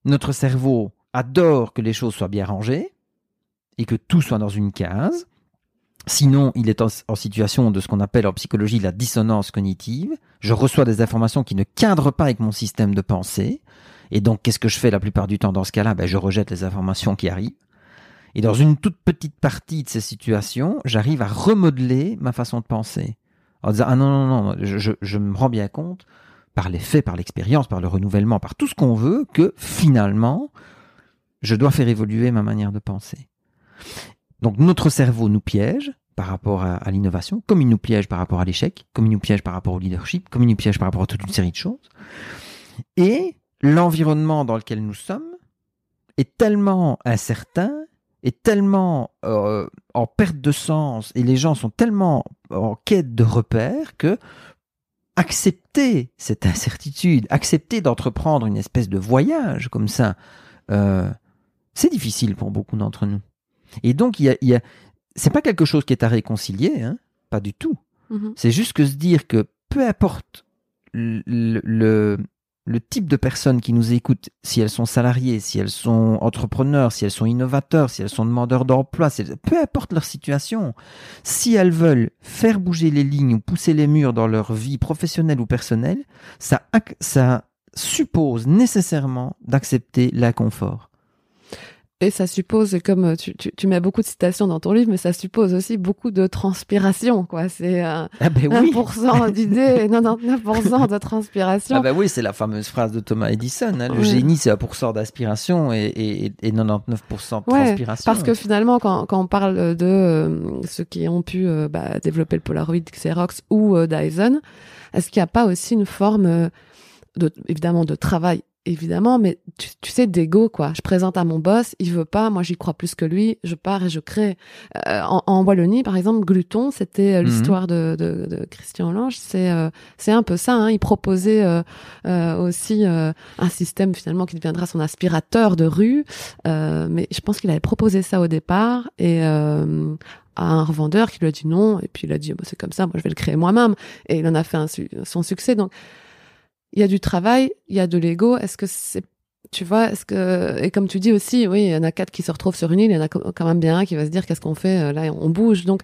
S2: Notre cerveau adore que les choses soient bien rangées et que tout soit dans une case. Sinon, il est en, situation de ce qu'on appelle en psychologie la dissonance cognitive. Je reçois des informations qui ne cadrent pas avec mon système de pensée. Et donc, qu'est-ce que je fais la plupart du temps dans ce cas-là? Ben, Je rejette les informations qui arrivent. Et dans une toute petite partie de ces situations, j'arrive à remodeler ma façon de penser. En disant, ah non, non, non, je, je me rends bien compte, par les faits, par l'expérience, par le renouvellement, par tout ce qu'on veut, que finalement, je dois faire évoluer ma manière de penser. Donc notre cerveau nous piège par rapport à, l'innovation, comme il nous piège par rapport à l'échec, comme il nous piège par rapport au leadership, comme il nous piège par rapport à toute une série de choses. Et l'environnement dans lequel nous sommes est tellement incertain, est tellement euh, en perte de sens, et les gens sont tellement en quête de repères que accepter cette incertitude, accepter d'entreprendre une espèce de voyage comme ça, euh, c'est difficile pour beaucoup d'entre nous. Et donc, il y a, c'est pas quelque chose qui est à réconcilier, hein, pas du tout. Mm-hmm. C'est juste que se dire que peu importe le, le type de personnes qui nous écoutent, si elles sont salariées, si elles sont entrepreneurs, si elles sont innovateurs, si elles sont demandeurs d'emploi, peu importe leur situation, si elles veulent faire bouger les lignes ou pousser les murs dans leur vie professionnelle ou personnelle, ça, ça suppose nécessairement d'accepter l'inconfort.
S1: Et ça suppose, comme tu, tu, tu, mets beaucoup de citations dans ton livre, mais ça suppose aussi beaucoup de transpiration, quoi. C'est euh, ah ben oui. 1% <laughs> d'idées et 99% de transpiration.
S2: Ah ben oui, c'est la fameuse phrase de Thomas Edison. Hein. Le génie, c'est 1% d'aspiration et, et, et, 99% de transpiration.
S1: Parce que finalement, quand, quand on parle de euh, ceux qui ont pu euh, bah, développer le Polaroid, Xerox ou Dyson, est-ce qu'il n'y a pas aussi une forme de, évidemment de travail évidemment, mais tu, tu sais, d'ego, quoi. Je présente à mon boss, il veut pas, moi j'y crois plus que lui, je pars et je crée. Euh, en, en, Wallonie, par exemple, Gluton, c'était euh, mhm. l'histoire de, de, de, Christian Lange, c'est euh, c'est un peu ça. Hein. Il proposait aussi un système finalement qui deviendra son aspirateur de rue, mais je pense qu'il avait proposé ça au départ et à un revendeur qui lui a dit non, et puis il a dit bah, c'est comme ça, moi je vais le créer moi-même, et il en a fait un, son succès. Donc il y a du travail, il y a de l'ego. Est-ce que c'est, tu vois, est-ce que, et comme tu dis aussi, oui, il y en a quatre qui se retrouvent sur une île, il y en a quand même bien un qui va se dire qu'est-ce qu'on fait, euh, là, on bouge. Donc,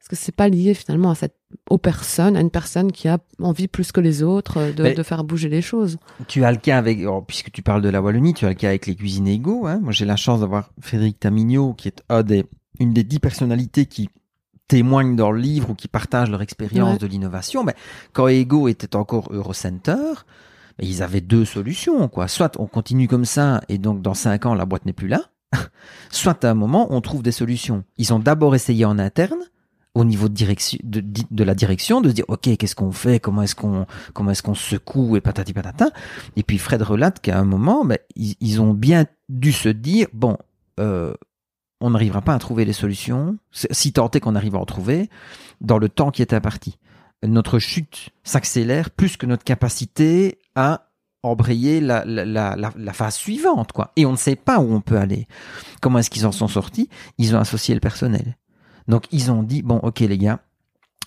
S1: est-ce que c'est pas lié finalement à cette, aux personnes, à une personne qui a envie plus que les autres euh, de, de faire bouger les choses?
S2: Tu as le cas avec, oh, puisque tu parles de la Wallonie, tu as le cas avec les cuisines ego, hein. Moi, j'ai la chance d'avoir Frédéric Tamignot, qui est un des, une des dix personnalités qui témoignent dans le livre ou qui partagent leur expérience de l'innovation, mais quand Ego était encore Eurocenter, ils avaient deux solutions, quoi. Soit on continue comme ça et donc dans cinq ans la boîte n'est plus là, <laughs> soit à un moment on trouve des solutions. Ils ont d'abord essayé en interne au niveau de direction de, de la direction de se dire ok qu'est-ce qu'on fait? Comment est-ce qu'on comment est-ce qu'on secoue? Et patati patata. Et puis Fred relate qu'à un moment ben, ils, ils, ont bien dû se dire bon euh, on n'arrivera pas à trouver les solutions, si tant est qu'on arrive à en trouver, dans le temps qui est imparti. Notre chute s'accélère plus que notre capacité à embrayer la, la, phase suivante, quoi. Et on ne sait pas où on peut aller. Comment est-ce qu'ils en sont sortis? Ils ont associé le personnel. Donc ils ont dit, bon, ok les gars,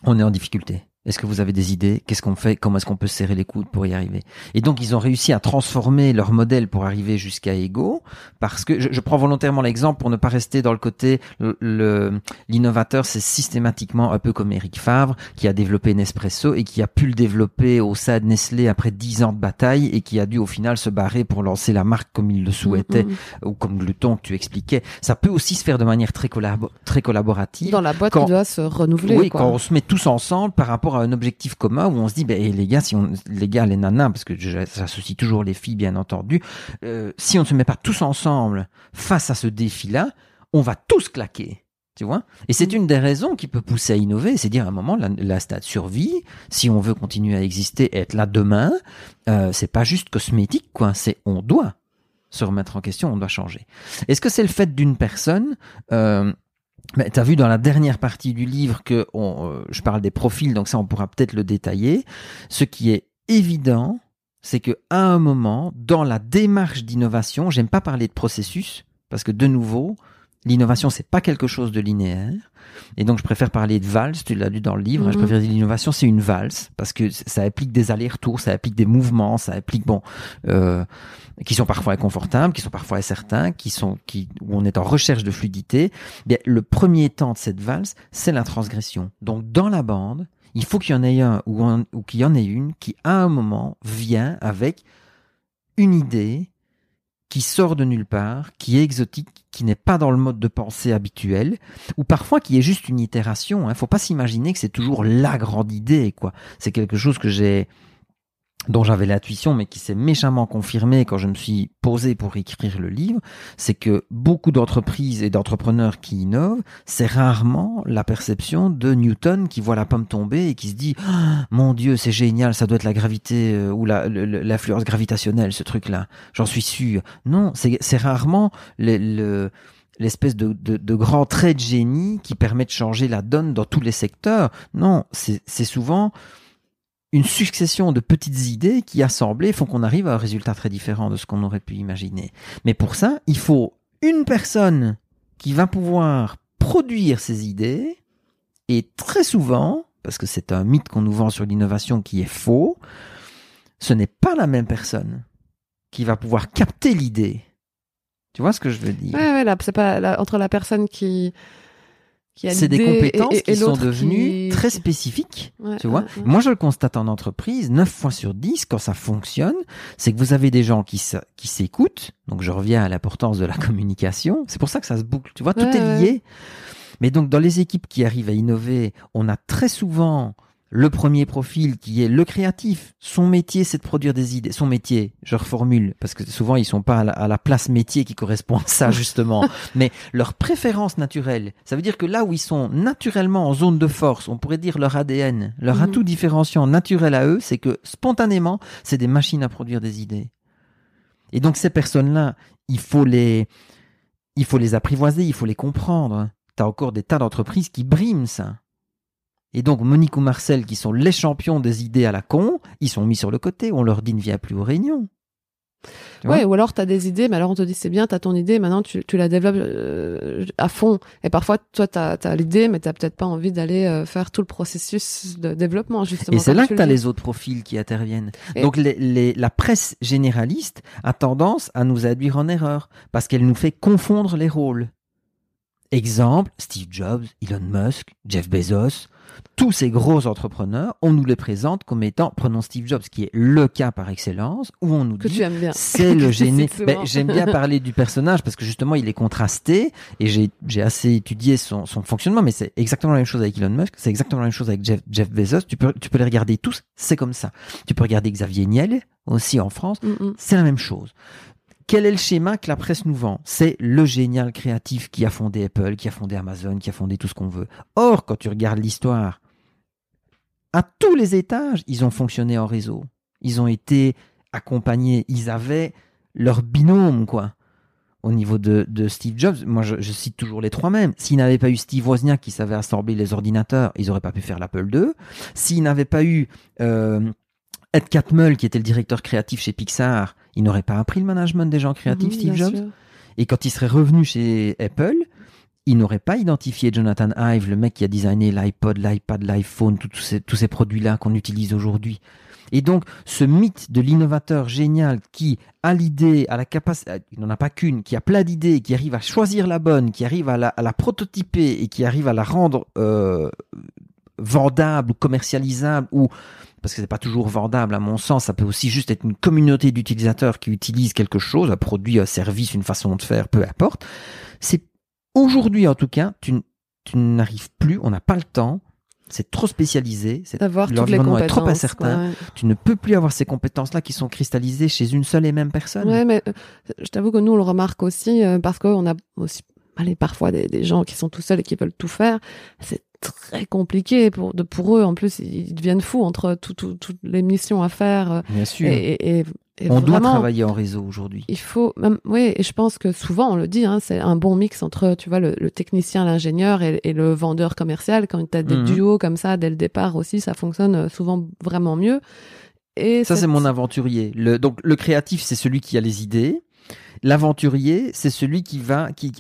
S2: on est en difficulté. Est-ce que vous avez des idées? Qu'est-ce qu'on fait? Comment est-ce qu'on peut serrer les coudes pour y arriver? Et donc ils ont réussi à transformer leur modèle pour arriver jusqu'à Ego, parce que je, prends volontairement l'exemple pour ne pas rester dans le côté le l'innovateur, c'est systématiquement un peu comme Eric Favre qui a développé Nespresso et qui a pu le développer au sein de Nestlé après dix ans de bataille et qui a dû au final se barrer pour lancer la marque comme il le souhaitait mm-hmm. ou comme le ton que tu expliquais. Ça peut aussi se faire de manière très, très collaborative.
S1: Dans la boîte, quand, doit se renouveler.
S2: Oui, quand on se met tous ensemble par rapport à un objectif commun où on se dit, ben, les gars, si on, les gars, les nanas, parce que j'associe toujours les filles, bien entendu, euh, si on ne se met pas tous ensemble face à ce défi-là, on va tous claquer. Tu vois Et c'est mm. une des raisons qui peut pousser à innover, c'est dire à un moment la, la stade survie, si on veut continuer à exister et être là demain, euh, c'est pas juste cosmétique, quoi. C'est on doit se remettre en question, on doit changer. Est-ce que c'est le fait d'une personne euh, mais tu vu dans la dernière partie du livre que euh, je parle des profils, donc ça on pourra peut-être le détailler. Ce qui est évident, c'est que à un moment, dans la démarche d'innovation, j'aime pas parler de processus parce que de nouveau, L'innovation, c'est pas quelque chose de linéaire. Et donc, je préfère parler de valse. Tu l'as lu dans le livre. Je mhm. préfère dire l'innovation, c'est une valse parce que ça implique des allers-retours, ça implique des mouvements, ça implique bon, euh, qui sont parfois inconfortables, qui sont parfois incertains, qui sont qui où on est en recherche de fluidité. Bien, le premier temps de cette valse, c'est la transgression. Donc, dans la bande, il faut qu'il y en ait un ou, ou qu'il y en ait une qui, à un moment, vient avec une idée qui sort de nulle part, qui est exotique, qui n'est pas dans le mode de pensée habituel, ou parfois qui est juste une itération. Il hein. faut pas s'imaginer que c'est toujours la grande idée, quoi. C'est quelque chose que j'ai dont j'avais l'intuition, mais qui s'est méchamment confirmé quand je me suis posé pour écrire le livre, c'est que beaucoup d'entreprises et d'entrepreneurs qui innovent, c'est rarement la perception de Newton qui voit la pomme tomber et qui se dit ah, mon Dieu, c'est génial, ça doit être la gravité euh, ou l'influence gravitationnelle, ce truc-là. J'en suis sûr. Non, c'est rarement le, l'espèce de, grand trait de génie qui permet de changer la donne dans tous les secteurs. Non, c'est souvent une succession de petites idées qui assemblées font qu'on arrive à un résultat très différent de ce qu'on aurait pu imaginer. Mais pour ça, il faut une personne qui va pouvoir produire ces idées et très souvent, parce que c'est un mythe qu'on nous vend sur l'innovation qui est faux, ce n'est pas la même personne qui va pouvoir capter l'idée. Tu vois ce que je veux dire?
S1: Ouais, ouais, c'est pas entre la personne qui
S2: c'est des compétences qui sont devenues très spécifiques. tu vois, moi je le constate en entreprise, 9 fois sur 10, quand ça fonctionne, c'est que vous avez des gens qui qui s'écoutent. Donc je reviens à l'importance de la communication. C'est pour ça que ça se boucle. Tu vois, tout est lié. Mais donc dans les équipes qui arrivent à innover, on a très souvent le premier profil qui est le créatif. Son métier, c'est de produire des idées. Son métier, je reformule, parce que souvent ils sont pas à la, place métier qui correspond à ça <laughs> justement. Mais leur préférence naturelle, ça veut dire que là où ils sont naturellement en zone de force, on pourrait dire leur ADN, leur mhm. atout différenciant naturel à eux, c'est que spontanément, c'est des machines à produire des idées. Et donc ces personnes-là, il faut les, il faut les apprivoiser, il faut les comprendre. T'as encore des tas d'entreprises qui briment ça. Et donc Monique ou Marcel, qui sont les champions des idées à la con, ils sont mis sur le côté. On leur dit ne viens plus aux réunions.
S1: Ouais, ou alors tu as des idées, mais alors on te dit c'est bien, tu as ton idée, maintenant tu, tu la développes euh, à fond. Et parfois, toi, tu as, l'idée, mais tu peut-être pas envie d'aller euh, faire tout le processus de développement, justement.
S2: Et c'est là que tu as les autres profils qui interviennent. Donc les, les, la presse généraliste a tendance à nous induire en erreur, parce qu'elle nous fait confondre les rôles. Exemple, Steve Jobs, Elon Musk, Jeff Bezos, tous ces gros entrepreneurs, on nous les présente comme étant, prenons Steve Jobs, qui est le cas par excellence, où on nous dit c'est le <laughs> génie. Ben, j'aime bien parler du personnage parce que justement il est contrasté et j'ai assez étudié son, son fonctionnement, mais c'est exactement la même chose avec Elon Musk, c'est exactement la même chose avec Jeff, Jeff Bezos. Tu peux, tu peux les regarder tous, c'est comme ça. Tu peux regarder Xavier Niel aussi en France, mm, mm. c'est la même chose. Quel est le schéma que la presse nous vend? C'est le génial créatif qui a fondé Apple, qui a fondé Amazon, qui a fondé tout ce qu'on veut. Or, quand tu regardes l'histoire, à tous les étages, ils ont fonctionné en réseau. Ils ont été accompagnés, ils avaient leur binôme, quoi. Au niveau de, Steve Jobs, moi je, cite toujours les trois mêmes. S'il n'avait pas eu Steve Wozniak qui savait assembler les ordinateurs, ils n'auraient pas pu faire l'Apple II. S'il n'avait pas eu euh, Ed Catmull qui était le directeur créatif chez Pixar, il n'aurait pas appris le management des gens créatifs, Steve Jobs. Et quand il serait revenu chez Apple, il n'aurait pas identifié Jonathan Ive, le mec qui a designé l'iPod, l'iPad, l'iPhone, tous ces, tous ces produits-là qu'on utilise aujourd'hui. Et donc, ce mythe de l'innovateur génial qui a l'idée, a la capacité, il n'en a pas qu'une, qui a plein d'idées, qui arrive à choisir la bonne, qui arrive à la, à la prototyper et qui arrive à la rendre euh, vendable ou commercialisable ou parce que c'est pas toujours vendable à mon sens, ça peut aussi juste être une communauté d'utilisateurs qui utilisent quelque chose, un produit, un service, une façon de faire, peu importe. C'est aujourd'hui en tout cas, tu, tu n'arrives plus, on n'a pas le temps, c'est trop spécialisé, c'est l'environnement est trop incertain. Tu ne peux plus avoir ces compétences-là qui sont cristallisées chez une seule et même personne.
S1: Ouais, mais euh, je t'avoue que nous on le remarque aussi euh, parce qu'on a aussi allez, parfois des, des, gens qui sont tout seuls et qui veulent tout faire. C'est très compliqué pour de pour eux. En plus ils deviennent fous entre toutes les missions à faire
S2: euh, bien sûr.
S1: et, et,
S2: on doit travailler en réseau aujourd'hui.
S1: il faut même oui et je pense que souvent on le dit hein, c'est un bon mix entre tu vois le, technicien l'ingénieur et, et, le vendeur commercial. Quand tu as des mhm. duos comme ça dès le départ aussi ça fonctionne euh, souvent vraiment mieux.
S2: Et ça c'est mon aventurier. Le donc le créatif c'est celui qui a les idées. L'aventurier, c'est celui qui va, qui,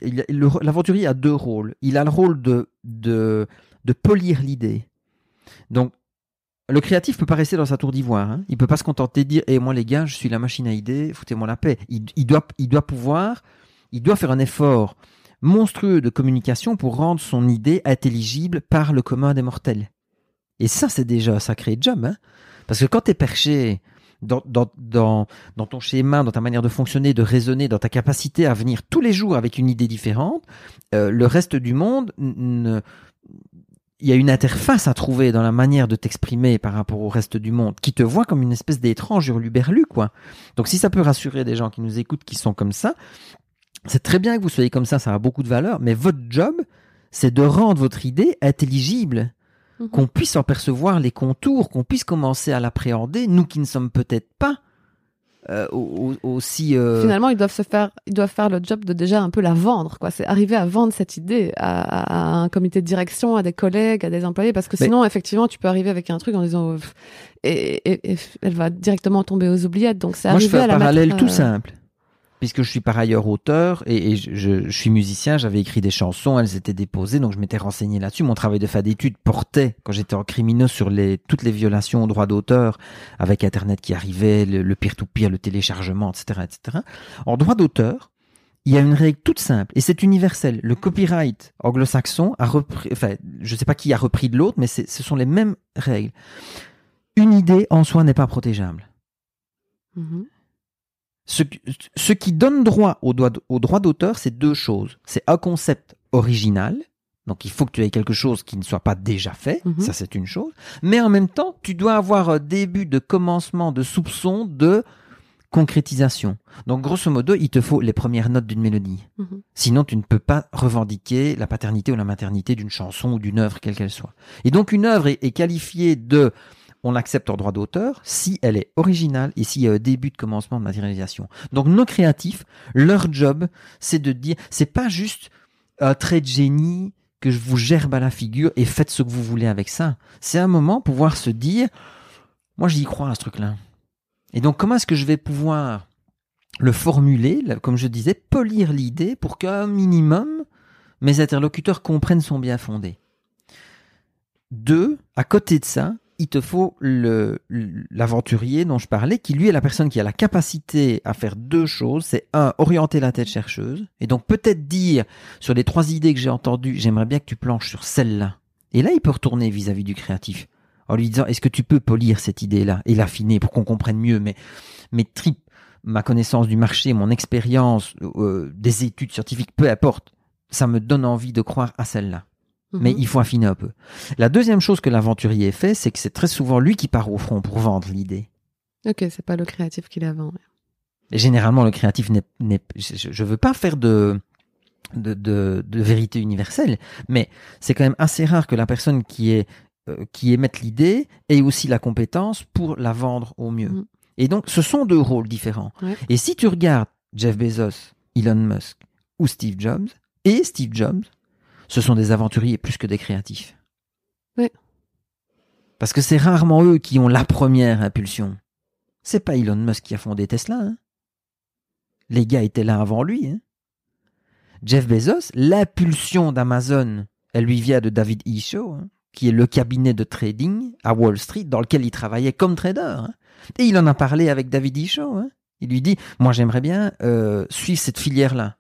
S2: l'aventurier a deux rôles. Il a le rôle de, de, de polir l'idée. Donc, le créatif peut pas rester dans sa tour d'ivoire. Hein. Il peut pas se contenter de dire "Et eh, moi les gars, je suis la machine à idées, foutez-moi la paix." Il, doit, il doit pouvoir, il doit faire un effort monstrueux de communication pour rendre son idée intelligible par le commun des mortels. Et ça, c'est déjà un sacré job, hein. Parce que quand tu es perché dans, ton schéma, dans ta manière de fonctionner, de raisonner, dans ta capacité à venir tous les jours avec une idée différente, euh, le reste du monde, il y a une interface à trouver dans la manière de t'exprimer par rapport au reste du monde, qui te voit comme une espèce d'étrange hurluberlu, quoi. Donc si ça peut rassurer des gens qui nous écoutent, qui sont comme ça, c'est très bien que vous soyez comme ça, ça a beaucoup de valeur, mais votre job, c'est de rendre votre idée intelligible Mhm. qu'on puisse en percevoir les contours, qu'on puisse commencer à l'appréhender, nous qui ne sommes peut-être pas euh, aussi. Euh,
S1: Finalement, ils doivent se faire, ils doivent faire le job de déjà un peu la vendre, quoi. C'est arriver à vendre cette idée à, un comité de direction, à des collègues, à des employés, parce que sinon, effectivement, tu peux arriver avec un truc en disant et, elle va directement tomber aux oubliettes. Donc c'est
S2: Moi,
S1: je
S2: fais
S1: un
S2: parallèle tout euh, simple puisque je suis par ailleurs auteur et, je, suis musicien, j'avais écrit des chansons, elles étaient déposées, donc je m'étais renseigné là-dessus. Mon travail de fin d'études portait, quand j'étais en criminaux, sur toutes les violations aux droits d'auteur, avec Internet qui arrivait, le peer-to-peer, le téléchargement, etc., etc. En droit d'auteur, il y a une règle toute simple et c'est universel. Le copyright anglo-saxon a repris, enfin, je sais pas qui a repris de l'autre, mais ce sont les mêmes règles. Une idée en soi n'est pas protégeable. Mm-hmm. Ce, qui donne droit au, droit d'auteur, c'est deux choses. C'est un concept original, donc il faut que tu aies quelque chose qui ne soit pas déjà fait, mhm. ça c'est une chose. Mais en même temps, tu dois avoir un début de commencement, de soupçon, de concrétisation. Donc grosso modo, il te faut les premières notes d'une mélodie. Mhm. Sinon, tu ne peux pas revendiquer la paternité ou la maternité d'une chanson ou d'une œuvre, quelle qu'elle soit. Et donc une œuvre est qualifiée de on l'accepte en droit d'auteur si elle est originale et s'il y a début de commencement de matérialisation. Donc nos créatifs, leur job, c'est de dire, c'est pas juste un trait de génie que je vous gerbe à la figure et faites ce que vous voulez avec ça. C'est un moment pour pouvoir se dire, moi j'y crois à ce truc-là. Et donc comment est-ce que je vais pouvoir le formuler, comme je disais, polir l'idée pour qu'un minimum mes interlocuteurs comprennent son bien fondé? Deux, à côté de ça, il te faut l'aventurier dont je parlais, qui lui est la personne qui a la capacité à faire deux choses. C'est un, orienter la tête chercheuse, et donc peut-être dire sur les trois idées que j'ai entendues, j'aimerais bien que tu planches sur celle-là. Et là, il peut retourner vis-à-vis du créatif en lui disant, est-ce que tu peux polir cette idée-là et l'affiner pour qu'on comprenne mieux, mais mes tripes, ma connaissance du marché, mon expérience, euh, des études scientifiques, peu importe, ça me donne envie de croire à celle-là mais mhm. il faut affiner un peu. La deuxième chose que l'aventurier fait, c'est que c'est très souvent lui qui part au front pour vendre l'idée.
S1: Ok, c'est pas le créatif qui la vend.
S2: généralement, le créatif n'est, je, veux pas faire de, de, de, vérité universelle, mais c'est quand même assez rare que la personne qui est euh, qui émette l'idée ait aussi la compétence pour la vendre au mieux. Mhm. Et donc, ce sont deux rôles différents. Et si tu regardes Jeff Bezos, Elon Musk ou Steve Jobs, et Steve Jobs, ce sont des aventuriers plus que des créatifs.
S1: Oui.
S2: Parce que c'est rarement eux qui ont la première impulsion. C'est pas Elon Musk qui a fondé Tesla. Hein. Les gars étaient là avant lui. Hein. Jeff Bezos, l'impulsion d'Amazon, elle lui vient de David E. Shaw, hein, qui est le cabinet de trading à Wall Street dans lequel il travaillait comme trader. Et il en a parlé avec David E. Shaw. Il lui dit, moi j'aimerais bien euh, suivre cette filière-là.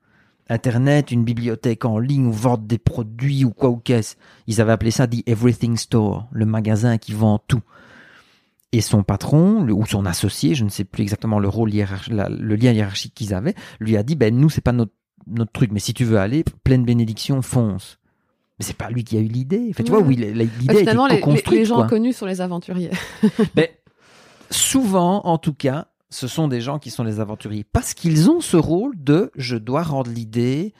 S2: Internet, une bibliothèque en ligne où vendent des produits ou quoi ou qu'est-ce. Ils avaient appelé ça The Everything Store, le magasin qui vend tout. Et son patron, ou son associé, je ne sais plus exactement le rôle le lien hiérarchique qu'ils avaient, lui a dit, ben nous c'est pas notre, notre truc, mais si tu veux aller, pleine bénédiction, fonce. Mais c'est pas lui qui a eu l'idée. Enfin, tu vois, oui, l'idée
S1: Finalement, les, les, gens connus sont les aventuriers. <laughs>
S2: ben, souvent, en tout cas, ce sont des gens qui sont les aventuriers parce qu'ils ont ce rôle de je dois rendre l'idée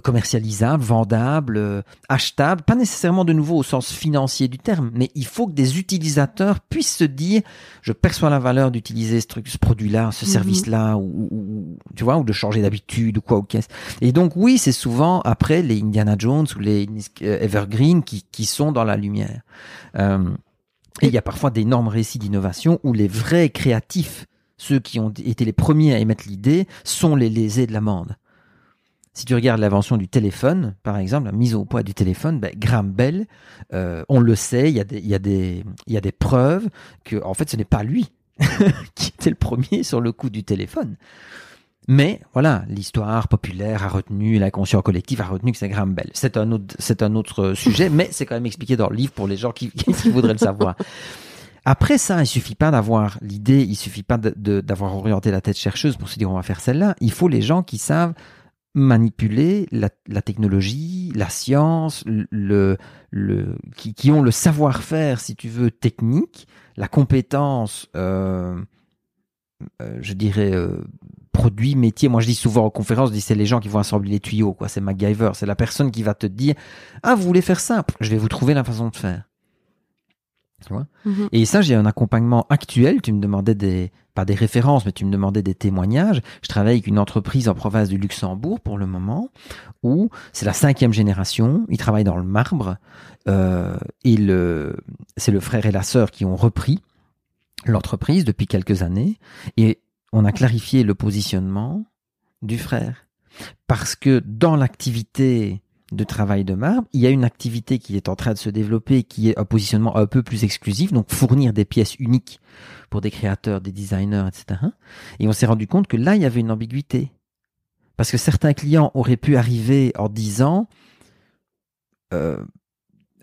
S2: commercialisable, vendable, euh, achetable, pas nécessairement de nouveau au sens financier du terme, mais il faut que des utilisateurs puissent se dire je perçois la valeur d'utiliser ce, truc, ce produit-là, ce mhm. service-là, ou, tu vois, ou de changer d'habitude ou quoi ou qu'est-ce. Et donc oui, c'est souvent après les Indiana Jones ou les euh, Evergreen qui, qui sont dans la lumière. Euh, et il y a parfois d'énormes récits d'innovation où les vrais créatifs ceux qui ont été les premiers à émettre l'idée sont les lésés de l'amende. Si tu regardes l'invention du téléphone, par exemple, la mise au poids du téléphone, ben, Graham Bell, euh, on le sait, il y, a des, preuves que, en fait, ce n'est pas lui <laughs> qui était le premier sur le coup du téléphone. Mais voilà, l'histoire populaire a retenu, la conscience collective a retenu que c'est Graham Bell. C'est un autre, sujet, mais c'est quand même expliqué dans le livre pour les gens qui <laughs> voudraient le savoir. Après ça, il suffit pas d'avoir l'idée, il suffit pas d'avoir orienté la tête chercheuse pour se dire on va faire celle-là. Il faut les gens qui savent manipuler la, technologie, la science, le, le, qui, qui ont le savoir-faire, si tu veux, technique, la compétence, euh, euh, je dirais, euh, produit, métier. Moi, je dis souvent en conférence, je dis c'est les gens qui vont assembler les tuyaux, quoi. C'est MacGyver, c'est la personne qui va te dire, ah, vous voulez faire ça, je vais vous trouver la façon de faire. Tu vois
S1: Mhm.
S2: et ça, j'ai un accompagnement actuel. Tu me demandais des, pas des références, mais tu me demandais des témoignages. Je travaille avec une entreprise en province du Luxembourg pour le moment, où c'est la cinquième génération. Ils travaillent dans le marbre. Euh, et le, c'est le frère et la sœur qui ont repris l'entreprise depuis quelques années. Et on a clarifié le positionnement du frère. Parce que dans l'activité de travail de marbre, il y a une activité qui est en train de se développer, qui est un positionnement un peu plus exclusif, donc fournir des pièces uniques pour des créateurs, des designers, etc. Et on s'est rendu compte que là, il y avait une ambiguïté. Parce que certains clients auraient pu arriver en disant euh,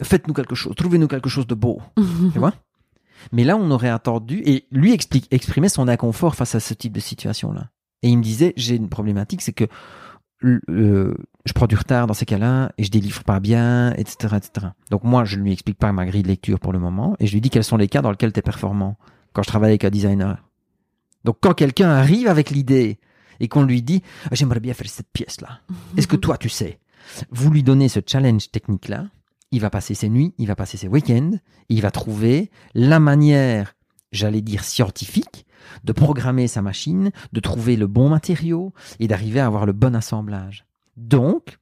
S2: Faites-nous quelque chose, trouvez-nous quelque chose de beau. <laughs> Tu vois? Mais là, on aurait attendu, et lui explique, exprimait son inconfort face à ce type de situation-là. Et il me disait, j'ai une problématique, c'est que euh, je prends du retard dans ces cas-là, et je délivre pas bien, etc., etc. Donc moi, je ne lui explique pas ma grille de lecture pour le moment, et je lui dis quels sont les cas dans lesquels tu es performant quand je travaille avec un designer. Donc quand quelqu'un arrive avec l'idée, et qu'on lui dit, Ah, j'aimerais bien faire cette pièce-là, est-ce que toi, tu sais? Vous lui donnez ce challenge technique-là, il va passer ses nuits, il va passer ses week-ends, il va trouver la manière, j'allais dire scientifique, de programmer sa machine, de trouver le bon matériau et d'arriver à avoir le bon assemblage. Donc,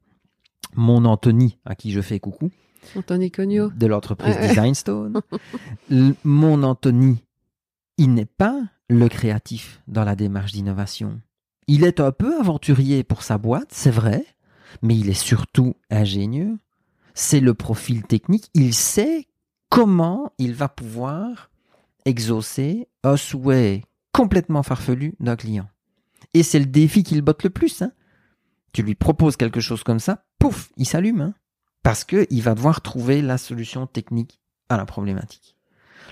S2: mon Anthony, à qui je fais coucou,
S1: Anthony Cogno.
S2: de l'entreprise
S1: Ouais.
S2: Design Stone, mon Anthony, il n'est pas le créatif dans la démarche d'innovation. Il est un peu aventurier pour sa boîte, c'est vrai, mais il est surtout ingénieux. C'est le profil technique. Il sait comment il va pouvoir exaucer un souhait complètement farfelu d'un client. Et c'est le défi qui le botte le plus. hein. Tu lui proposes quelque chose comme ça, pouf, il s'allume. hein. Parce qu'il va devoir trouver la solution technique à la problématique.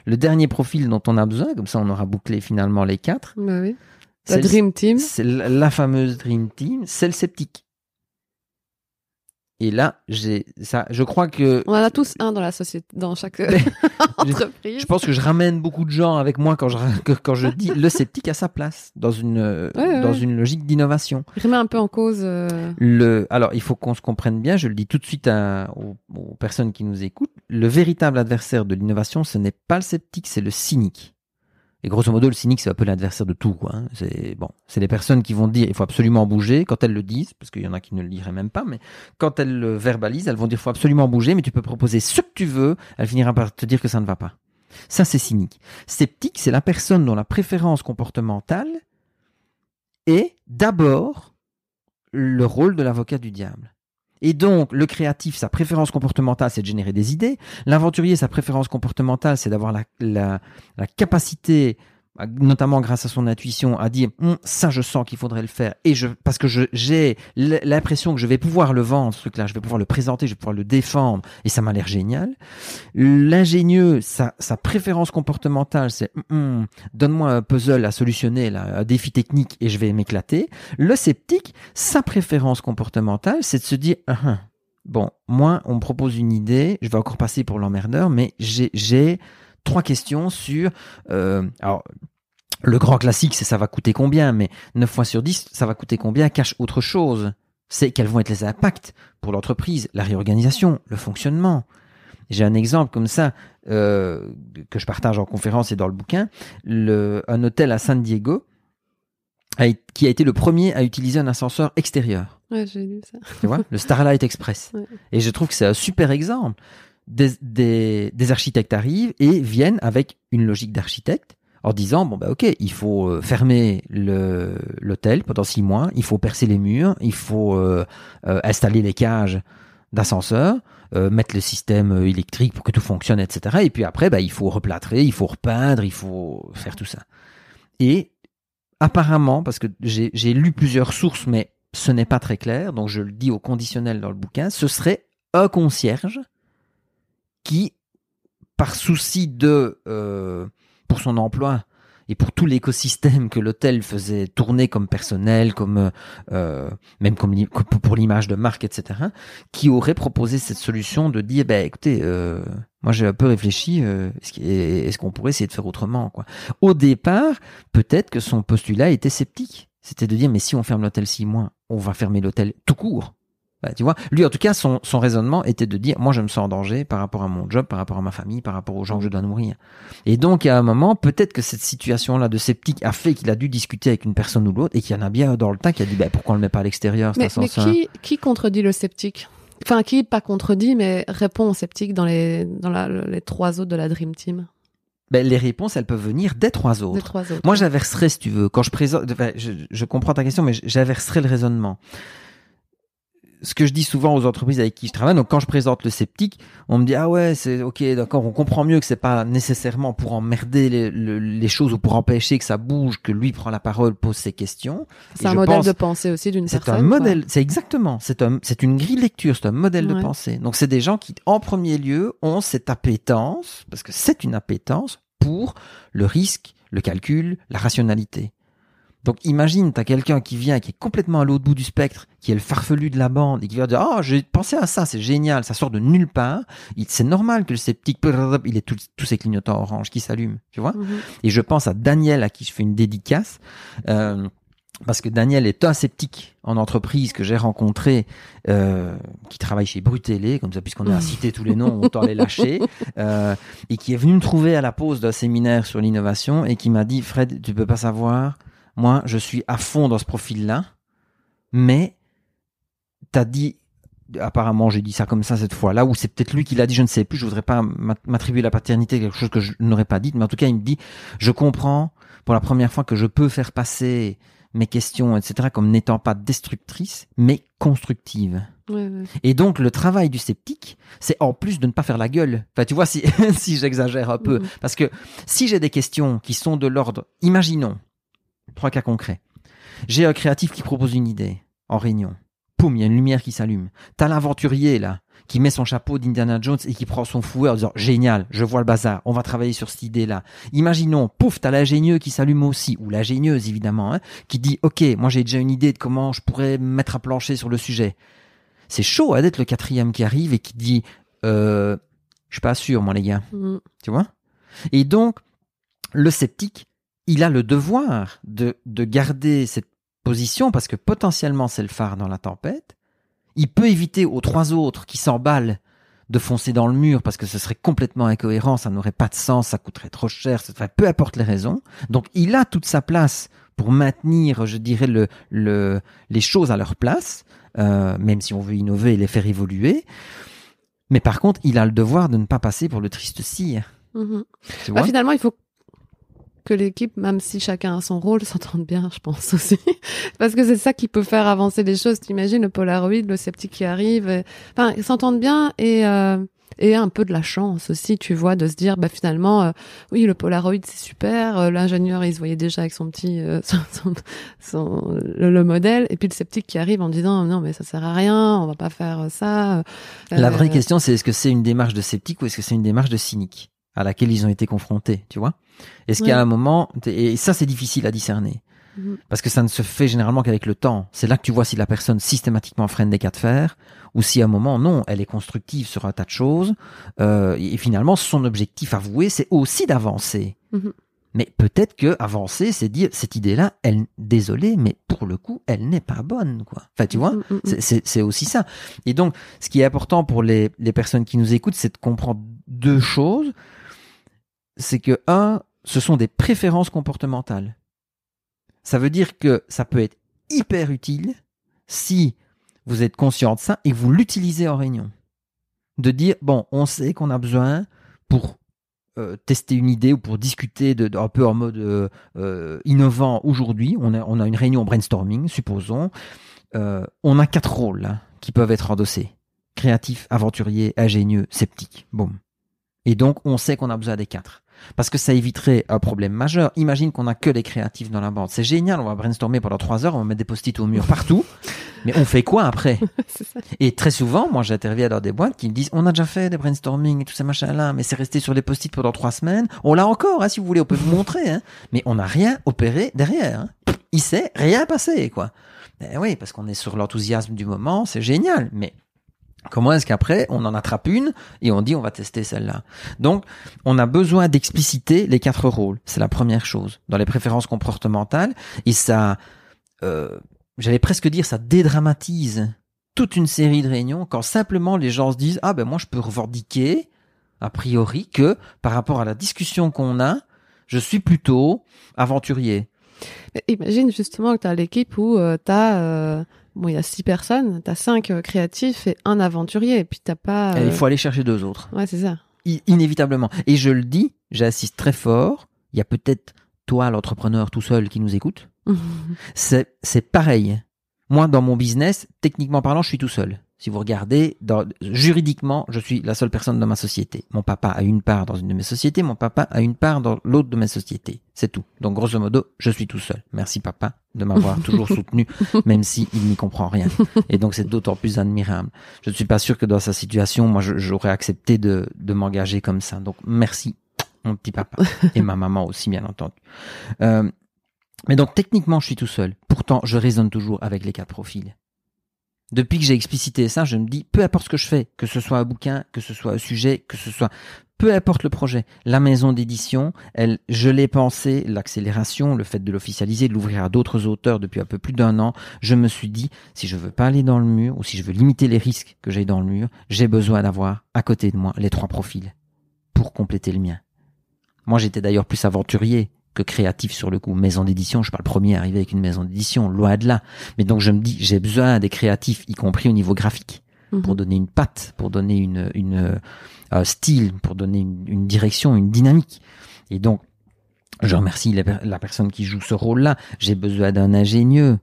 S2: Le dernier profil dont on a besoin, comme ça on aura bouclé finalement les quatre,
S1: Bah oui. La Dream Team.
S2: c'est la fameuse Dream Team, c'est le sceptique. Et là, j'ai ça. Je crois que
S1: On en a tous un dans la société, dans chaque <laughs> <laughs> entreprise.
S2: je pense que je ramène beaucoup de gens avec moi quand je quand je dis le sceptique à sa place dans une euh,
S1: Ouais,
S2: dans
S1: ouais.
S2: une logique d'innovation.
S1: Remet un peu en cause. euh,
S2: Le, alors, il faut qu'on se comprenne bien, je le dis tout de suite à- aux, aux personnes qui nous écoutent, le véritable adversaire de l'innovation, ce n'est pas le sceptique, c'est le cynique. Et grosso modo, le cynique, c'est un peu l'adversaire de tout. Hein. C'est bon, c'est les personnes qui vont dire il faut absolument bouger quand elles le disent, parce qu'il y en a qui ne le diraient même pas, mais quand elles le verbalisent, elles vont dire il faut absolument bouger, mais tu peux proposer ce que tu veux, elle finira par te dire que ça ne va pas. Ça, c'est cynique. Sceptique, c'est la personne dont la préférence comportementale est d'abord le rôle de l'avocat du diable. Et donc, le créatif, sa préférence comportementale, c'est de générer des idées. L'aventurier, sa préférence comportementale, c'est d'avoir la, la, la capacité, notamment grâce à son intuition, à dire Hum, ça, je sens qu'il faudrait le faire. Et je, parce que j'ai l'impression que je vais pouvoir le vendre, ce truc-là, je vais pouvoir le présenter, je vais pouvoir le défendre, et ça m'a l'air génial. L'ingénieux, sa, sa préférence comportementale, c'est Hum, hum, donne-moi un puzzle à solutionner, là, un défi technique, et je vais m'éclater. Le sceptique, sa préférence comportementale, c'est de se dire, Ah, ah, bon, moi, on me propose une idée, je vais encore passer pour l'emmerdeur, mais j'ai trois questions sur, euh, alors, le grand classique, c'est ça va coûter combien, mais 9 fois sur 10, ça va coûter combien cache autre chose. C'est quels vont être les impacts pour l'entreprise, la réorganisation, le fonctionnement. J'ai un exemple comme ça euh, que je partage en conférence et dans le bouquin. Le, un hôtel à San Diego a, qui a été le premier à utiliser un ascenseur extérieur.
S1: Ouais, j'ai lu ça.
S2: Tu vois, le Starlight Express. <laughs>
S1: Ouais.
S2: Et je trouve que c'est un super exemple. Des, des, des architectes arrivent et viennent avec une logique d'architecte en disant bon bah ok il faut euh, fermer l'hôtel pendant six mois il faut percer les murs il faut euh, euh, installer les cages d'ascenseur euh, mettre le système euh, électrique pour que tout fonctionne etc et puis après bah il faut replâtrer il faut repeindre il faut faire tout ça. Et apparemment parce que j'ai lu plusieurs sources mais ce n'est pas très clair donc je le dis au conditionnel dans le bouquin ce serait un concierge qui par souci de euh, pour son emploi et pour tout l'écosystème que l'hôtel faisait tourner comme personnel, comme euh, même comme pour l'image de marque, etc., qui aurait proposé cette solution de dire, ben écoutez, euh, moi j'ai un peu réfléchi, euh, est-ce qu'on pourrait essayer de faire autrement quoi Au départ, peut-être que son postulat était sceptique, c'était de dire, mais si on ferme l'hôtel six mois, on va fermer l'hôtel tout court. Bah, tu vois, lui en tout cas, son, son raisonnement était de dire, moi je me sens en danger par rapport à mon job, par rapport à ma famille, par rapport aux gens que je dois nourrir. Et donc à un moment, peut-être que cette situation-là de sceptique a fait qu'il a dû discuter avec une personne ou l'autre et qu'il y en a bien dans le temps qui a dit, bah, pourquoi on le met pas à l'extérieur
S1: Mais, mais qui, qui contredit le sceptique? Enfin, qui pas contredit, mais répond au sceptique dans les dans la, les trois autres de la Dream Team?
S2: Ben, les réponses, elles peuvent venir des trois autres.
S1: Des trois autres.
S2: Moi, j'inverserais, si tu veux, quand je présente, je, je comprends ta question, mais j'inverserais le raisonnement ce que je dis souvent aux entreprises avec qui je travaille, donc quand je présente le sceptique, on me dit ah ouais c'est ok d'accord, on comprend mieux que c'est pas nécessairement pour emmerder les, les, choses ou pour empêcher que ça bouge que lui prend la parole, pose ses questions.
S1: C'est un modèle de pensée aussi d'une personne.
S2: C'est un modèle, c'est exactement, c'est un, c'est une grille de lecture, c'est un modèle de pensée. Donc c'est des gens qui en premier lieu ont cette appétence parce que c'est une appétence pour le risque, le calcul, la rationalité. Donc imagine, tu as quelqu'un qui vient, qui est complètement à l'autre bout du spectre, qui est le farfelu de la bande, et qui va dire, oh, j'ai pensé à ça, c'est génial, ça sort de nulle part. C'est normal que le sceptique, <laughs> il ait tous ces clignotants orange qui s'allument, tu vois. Mhm. Et je pense à Daniel, à qui je fais une dédicace. Euh, parce que Daniel est un sceptique en entreprise que j'ai rencontré, euh, qui travaille chez Brutélé, comme ça, puisqu'on a <laughs> cité tous les noms, autant les lâcher, euh, et qui est venu me trouver à la pause d'un séminaire sur l'innovation et qui m'a dit, Fred, tu peux pas savoir, moi, je suis à fond dans ce profil-là, mais t'as dit, apparemment, j'ai dit ça comme ça cette fois-là, ou c'est peut-être lui qui l'a dit, je ne sais plus, je voudrais pas m'attribuer la paternité, quelque chose que je n'aurais pas dit, mais en tout cas, il me dit, je comprends pour la première fois que je peux faire passer mes questions, etc., comme n'étant pas destructrices, mais constructives. Et donc le travail du sceptique, c'est en plus de ne pas faire la gueule. Enfin, tu vois, si, <laughs> si j'exagère un peu, mm-hmm. parce que si j'ai des questions qui sont de l'ordre, imaginons, Trois cas concrets. J'ai un créatif qui propose une idée en réunion. Poum, il y a une lumière qui s'allume. T'as l'aventurier là qui met son chapeau d'Indiana Jones et qui prend son fouet en disant génial, je vois le bazar, on va travailler sur cette idée-là. Imaginons, pouf, t'as l'ingénieux qui s'allume aussi, ou l'ingénieuse évidemment, hein, qui dit ok, moi j'ai déjà une idée de comment je pourrais me mettre à plancher sur le sujet. C'est chaud hein, d'être le quatrième qui arrive et qui dit euh, je suis pas sûr moi les gars, mm. tu vois? Et donc le sceptique, il a le devoir de, de garder cette position parce que potentiellement c'est le phare dans la tempête. Il peut éviter aux trois autres qui s'emballent de foncer dans le mur parce que ce serait complètement incohérent, ça n'aurait pas de sens, ça coûterait trop cher, peu importe les raisons. Donc il a toute sa place pour maintenir, je dirais, le, le, les choses à leur place, euh, même si on veut innover et les faire évoluer. Mais par contre, il a le devoir de ne pas passer pour le triste cire.
S1: Mm-hmm. Bah, finalement, il faut que l'équipe, même si chacun a son rôle, <laughs> s'entende bien, je pense aussi. Parce que c'est ça qui peut faire avancer les choses. T'imagines le Polaroid, le sceptique qui arrive. Enfin, ils s'entendent bien et euh, et un peu de la chance aussi, tu vois, de se dire, bah finalement, euh, oui, le Polaroid c'est super. Euh, l'ingénieur, il se voyait déjà avec son petit, <laughs> son, le, modèle, et puis le sceptique qui arrive en disant, non mais ça sert à rien, on va pas faire ça.
S2: La vraie question, c'est est-ce que c'est une démarche de sceptique ou est-ce que c'est une démarche de cynique à laquelle ils ont été confrontés, tu vois? Est-ce qu'il y a un moment, et ça c'est difficile à discerner, mhm. parce que ça ne se fait généralement qu'avec le temps. C'est là que tu vois si la personne systématiquement freine des cas de fer, ou si à un moment, non, elle est constructive sur un tas de choses, euh, et finalement son objectif avoué, c'est aussi d'avancer. Mhm. Mais peut-être que avancer, c'est dire cette idée-là, elle, désolé, mais pour le coup, elle n'est pas bonne, quoi. Enfin, tu vois, mhm, c'est aussi ça. Et donc, ce qui est important pour les, les personnes qui nous écoutent, c'est de comprendre deux choses. C'est que un, ce sont des préférences comportementales. Ça veut dire que ça peut être hyper utile si vous êtes conscient de ça et vous l'utilisez en réunion. De dire, bon, on sait qu'on a besoin pour euh, tester une idée ou pour discuter de, un peu en mode euh, euh, innovant aujourd'hui. On a, une réunion brainstorming, supposons. on a quatre rôles qui peuvent être endossés. Créatif, aventurier, ingénieux, sceptique. Boum. Et donc, on sait qu'on a besoin des quatre. Parce que ça éviterait un problème majeur. Imagine qu'on a que les créatifs dans la bande. C'est génial, on va brainstormer pendant trois heures, on va mettre des post-it au mur partout. <laughs> Mais on fait quoi après <laughs>
S1: ça.
S2: Et très souvent, moi, j'interviens dans des boîtes qui me disent, on a déjà fait des brainstorming et tout ces machins-là, mais c'est resté sur les post-it pendant trois semaines. On l'a encore, hein, si vous voulez, on peut vous montrer, hein. Mais on n'a rien opéré derrière. Hein. Il s'est rien passé, quoi. Ben oui, parce qu'on est sur l'enthousiasme du moment, c'est génial. Mais comment est-ce qu'après, on en attrape une et on dit, on va tester celle-là? Donc, on a besoin d'expliciter les quatre rôles. C'est la première chose. Dans les préférences comportementales, et ça, euh, j'allais presque dire, ça dédramatise toute une série de réunions quand simplement les gens se disent ah ben moi je peux revendiquer a priori que par rapport à la discussion qu'on a, je suis plutôt aventurier.
S1: Imagine justement que tu as l'équipe où euh, as, bon, il y a six personnes, tu as cinq euh, créatifs et un aventurier, et puis t'as pas.
S2: Il
S1: euh,
S2: faut aller chercher deux autres.
S1: Ouais, c'est ça.
S2: I- inévitablement. Et je le dis, j'insiste très fort, il y a peut-être toi l'entrepreneur tout seul qui nous écoute. <laughs> C'est c'est pareil. Moi dans mon business, techniquement parlant, je suis tout seul. Si vous regardez, dans, juridiquement, je suis la seule personne dans ma société. Mon papa a une part dans une de mes sociétés, mon papa a une part dans l'autre de mes sociétés. C'est tout. Donc, grosso modo, je suis tout seul. Merci, papa, de m'avoir toujours <laughs> soutenu, même si il n'y comprend rien. Et donc, c'est d'autant plus admirable. Je ne suis pas sûr que dans sa situation, moi, j'aurais accepté de, de m'engager comme ça. Donc, merci, mon petit papa. Et ma maman aussi, bien entendu. Euh, mais donc, techniquement, je suis tout seul. Pourtant, je raisonne toujours avec les quatre profils. Depuis que j'ai explicité ça, je me dis, peu importe ce que je fais, que ce soit un bouquin, que ce soit un sujet, que ce soit, peu importe le projet, la maison d'édition, elle, je l'ai pensé, l'accélération, le fait de l'officialiser, de l'ouvrir à d'autres auteurs depuis un peu plus d'un an, je me suis dit, si je veux pas aller dans le mur, ou si je veux limiter les risques que j'ai dans le mur, j'ai besoin d'avoir à côté de moi les trois profils pour compléter le mien. Moi, j'étais d'ailleurs plus aventurier que créatif sur le coup. Maison d'édition, je suis pas le premier à arriver avec une maison d'édition, loin de là. Mais donc je me dis, j'ai besoin des créatifs, y compris au niveau graphique,
S1: Mhm.
S2: pour donner une patte, pour donner une, une euh, un style, pour donner une, une direction, une dynamique. Et donc, je remercie la, la personne qui joue ce rôle-là. J'ai besoin d'un ingénieux,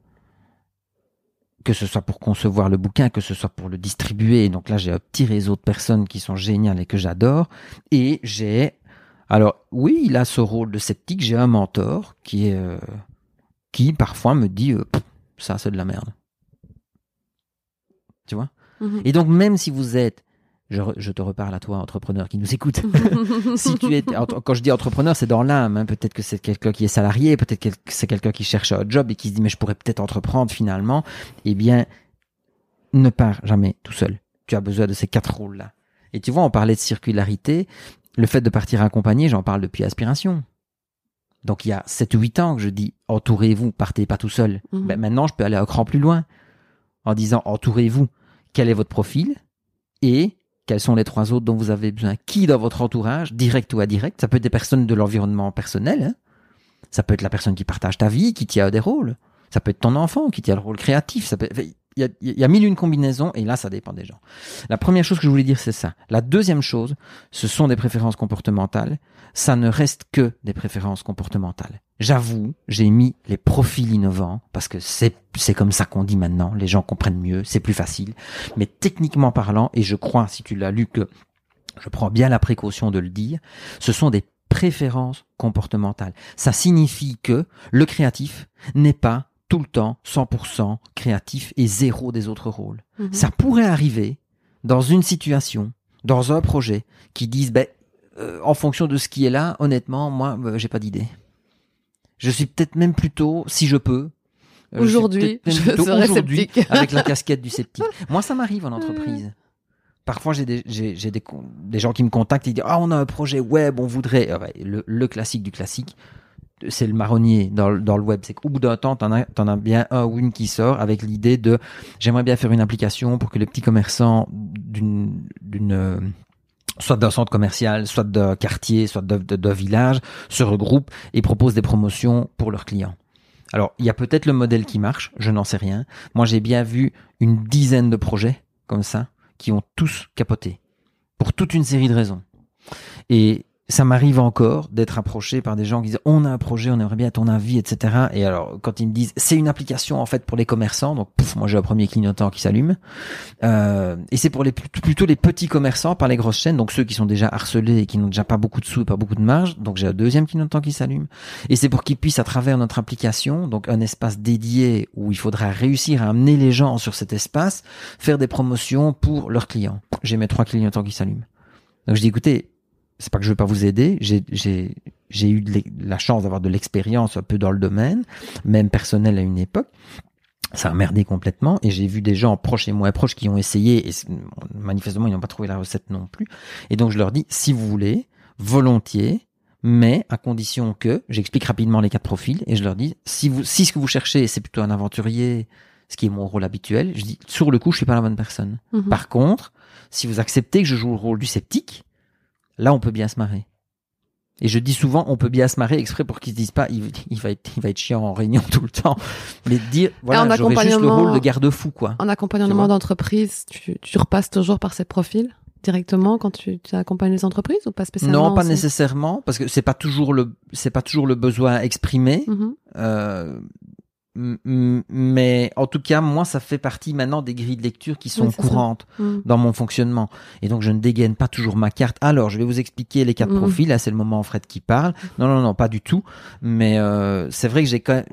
S2: que ce soit pour concevoir le bouquin, que ce soit pour le distribuer. Donc là, j'ai un petit réseau de personnes qui sont géniales et que j'adore. Et j'ai, alors oui, il a ce rôle de sceptique. J'ai un mentor qui est, euh, qui parfois me dit, euh, ça c'est de la merde. Tu vois?
S1: Mhm.
S2: Et donc même si vous êtes, je te reparle à toi, entrepreneur qui nous écoute. <laughs> si tu es, quand je dis entrepreneur, c'est dans l'âme. hein. Peut-être que c'est quelqu'un qui est salarié, peut-être que c'est quelqu'un qui cherche un job et qui se dit mais je pourrais peut-être entreprendre finalement. Eh bien, ne pars jamais tout seul. Tu as besoin de ces quatre rôles-là. Et tu vois, on parlait de circularité. Le fait de partir accompagné, j'en parle depuis Aspiration. Donc il y a 7 ou 8 ans que je dis entourez-vous, partez pas tout seul.
S1: Mhm.
S2: Ben, maintenant, je peux aller un cran plus loin en disant entourez-vous. Quel est votre profil et quels sont les trois autres dont vous avez besoin? Qui dans votre entourage, direct ou indirect Ça peut être des personnes de l'environnement personnel. hein. Ça peut être la personne qui partage ta vie, qui tient des rôles. Ça peut être ton enfant qui tient le rôle créatif. Ça peut... Il y a, y a mille une combinaisons et là, ça dépend des gens. La première chose que je voulais dire, c'est ça. La deuxième chose, ce sont des préférences comportementales. Ça ne reste que des préférences comportementales. J'avoue, j'ai mis les profils innovants parce que c'est c'est comme ça qu'on dit maintenant. Les gens comprennent mieux, c'est plus facile. Mais techniquement parlant, et je crois, si tu l'as lu, que je prends bien la précaution de le dire, ce sont des préférences comportementales. Ça signifie que le créatif n'est pas tout le temps 100% créatif et zéro des autres rôles.
S1: Mhm.
S2: Ça pourrait arriver dans une situation, dans un projet, qui disent, ben, euh, en fonction de ce qui est là, honnêtement, moi, euh, j'ai pas d'idée. Je suis peut-être même plutôt, si je peux, euh,
S1: Aujourd'hui, je
S2: avec la casquette du sceptique. <laughs> Moi, ça m'arrive en entreprise. Parfois, j'ai des, des, des gens qui me contactent et disent Ah, on a un projet web, on voudrait. Le classique du classique, c'est le marronnier dans, le- web. C'est qu'au bout d'un temps, t'en as, t'en as bien un ou une qui sort avec l'idée de J'aimerais bien faire une application pour que les petits commerçants d'une, euh, soit d'un centre commercial, soit d'un quartier, soit d'un- d'un village, se regroupent et proposent des promotions pour leurs clients. Alors, il y a peut-être le modèle qui marche, je n'en sais rien. Moi, j'ai bien vu une dizaine de projets comme ça qui ont tous capoté pour toute une série de raisons. Et ça m'arrive encore d'être approché par des gens qui disent on a un projet, on aimerait bien ton avis, etc. Et alors quand ils me disent c'est une application en fait pour les commerçants, donc pouf, moi j'ai le premier clignotant qui s'allume. Euh, et c'est pour les plutôt les petits commerçants, pas les grosses chaînes, donc ceux qui sont déjà harcelés et qui n'ont déjà pas beaucoup de sous et pas beaucoup de marge. Donc j'ai un deuxième clignotant qui s'allume. Et c'est pour qu'ils puissent à travers notre application, donc un espace dédié où il faudra réussir à amener les gens sur cet espace, faire des promotions pour leurs clients. J'ai mes trois clignotants qui s'allument. Donc je dis écoutez, c'est pas que je veux pas vous aider, j'ai eu de la chance d'avoir de l'expérience un peu dans le domaine, même personnel à une époque. Ça a merdé complètement et j'ai vu des gens proches et moins proches qui ont essayé et manifestement ils n'ont pas trouvé la recette non plus. Et donc je leur dis si vous voulez, volontiers, mais à condition que j'explique rapidement les quatre profils et je leur dis si vous si ce que vous cherchez c'est plutôt un aventurier, ce qui est mon rôle habituel, je dis sur le coup je suis pas la bonne personne.
S1: Mhm.
S2: Par contre, si vous acceptez que je joue le rôle du sceptique, là on peut bien se marrer. Et je dis souvent, on peut bien se marrer exprès pour qu'ils se disent pas, il, il, va être, il va être chiant en réunion <laughs> tout le temps. Mais de dire, voilà,
S1: en
S2: j'aurais juste le rôle de garde-fou, quoi.
S1: En accompagnement d'entreprise, tu, tu repasses toujours par ces profils directement quand tu, tu accompagnes les entreprises ou pas spécialement
S2: Non, pas nécessairement, parce que c'est pas toujours le, c'est pas toujours le besoin exprimé.
S1: Mhm.
S2: Euh, mais en tout cas, moi, ça fait partie maintenant des grilles de lecture qui sont
S1: Oui,
S2: courantes
S1: Mhm.
S2: dans mon fonctionnement. Et donc, je ne dégaine pas toujours ma carte. Alors, je vais vous expliquer les quatre
S1: Mhm.
S2: profils. Là, c'est le moment Fred qui parle. Non, non, non, pas du tout. Mais euh, c'est vrai que j'ai quand même,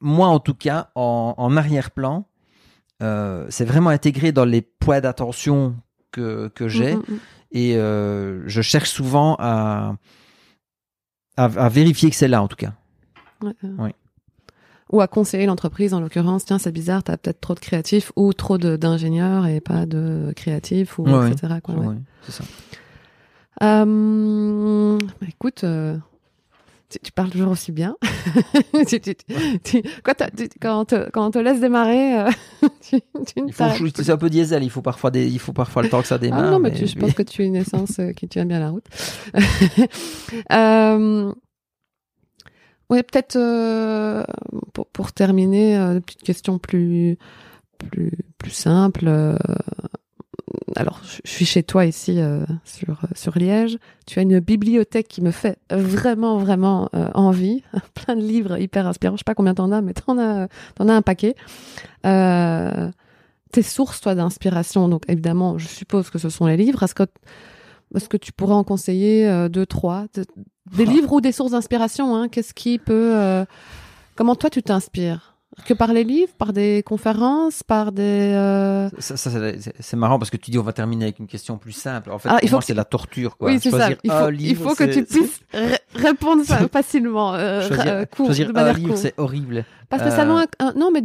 S2: moi, en tout cas, en, en arrière-plan, euh, c'est vraiment intégré dans les points d'attention que, que j'ai.
S1: Mhm, mhm.
S2: Et euh, je cherche souvent à, à, à vérifier que c'est là, en tout cas. Oui.
S1: Ou à conseiller l'entreprise, en l'occurrence, tiens, c'est bizarre, t'as peut-être trop de créatifs ou trop d'ingénieurs et pas de créatifs, ou
S2: Ouais,
S1: etc. Quoi, ouais.
S2: C'est ça.
S1: Euh, bah, écoute, euh, tu, tu parles toujours aussi bien. <laughs> Tu- tu- tu- quoi, quand, on te, quand on te laisse démarrer, euh, <laughs> tu, ne
S2: faut, c'est un peu diesel. Il faut parfois des, il faut parfois le temps que ça démarre.
S1: Ah non, mais, je pense que tu as une essence euh, qui tient bien la route. <laughs> ouais, peut-être euh, pour, terminer, euh, une petite question plus simple. euh, alors, je suis chez toi ici sur Liège. Tu as une bibliothèque qui me fait vraiment vraiment envie. <laughs> Plein de livres hyper inspirants. Je sais pas combien t'en as, mais t'en as as un paquet. Tes sources, toi, d'inspiration. Donc, évidemment, je suppose que ce sont les livres. Est-ce que tu pourrais en conseiller euh, deux, trois de- Des
S2: Ah.
S1: livres ou des sources d'inspiration hein? Qu'est-ce qui peut... euh, Comment toi, tu t'inspires? Que par les livres Par des conférences Par des... euh,
S2: Ça, ça, c'est- marrant parce que tu dis on va terminer avec une question plus simple. En fait,
S1: Ah, il faut
S2: c'est la torture. Quoi.
S1: oui, c'est ça. Il
S2: un
S1: faut, il
S2: livre,
S1: faut que tu puisses <laughs> ré- répondre facilement, euh,
S2: Choisir,
S1: euh, court,
S2: choisir
S1: de
S2: un
S1: manière
S2: livre,
S1: courte.
S2: c'est horrible.
S1: Pas spécialement
S2: Euh,
S1: un- un- non, mais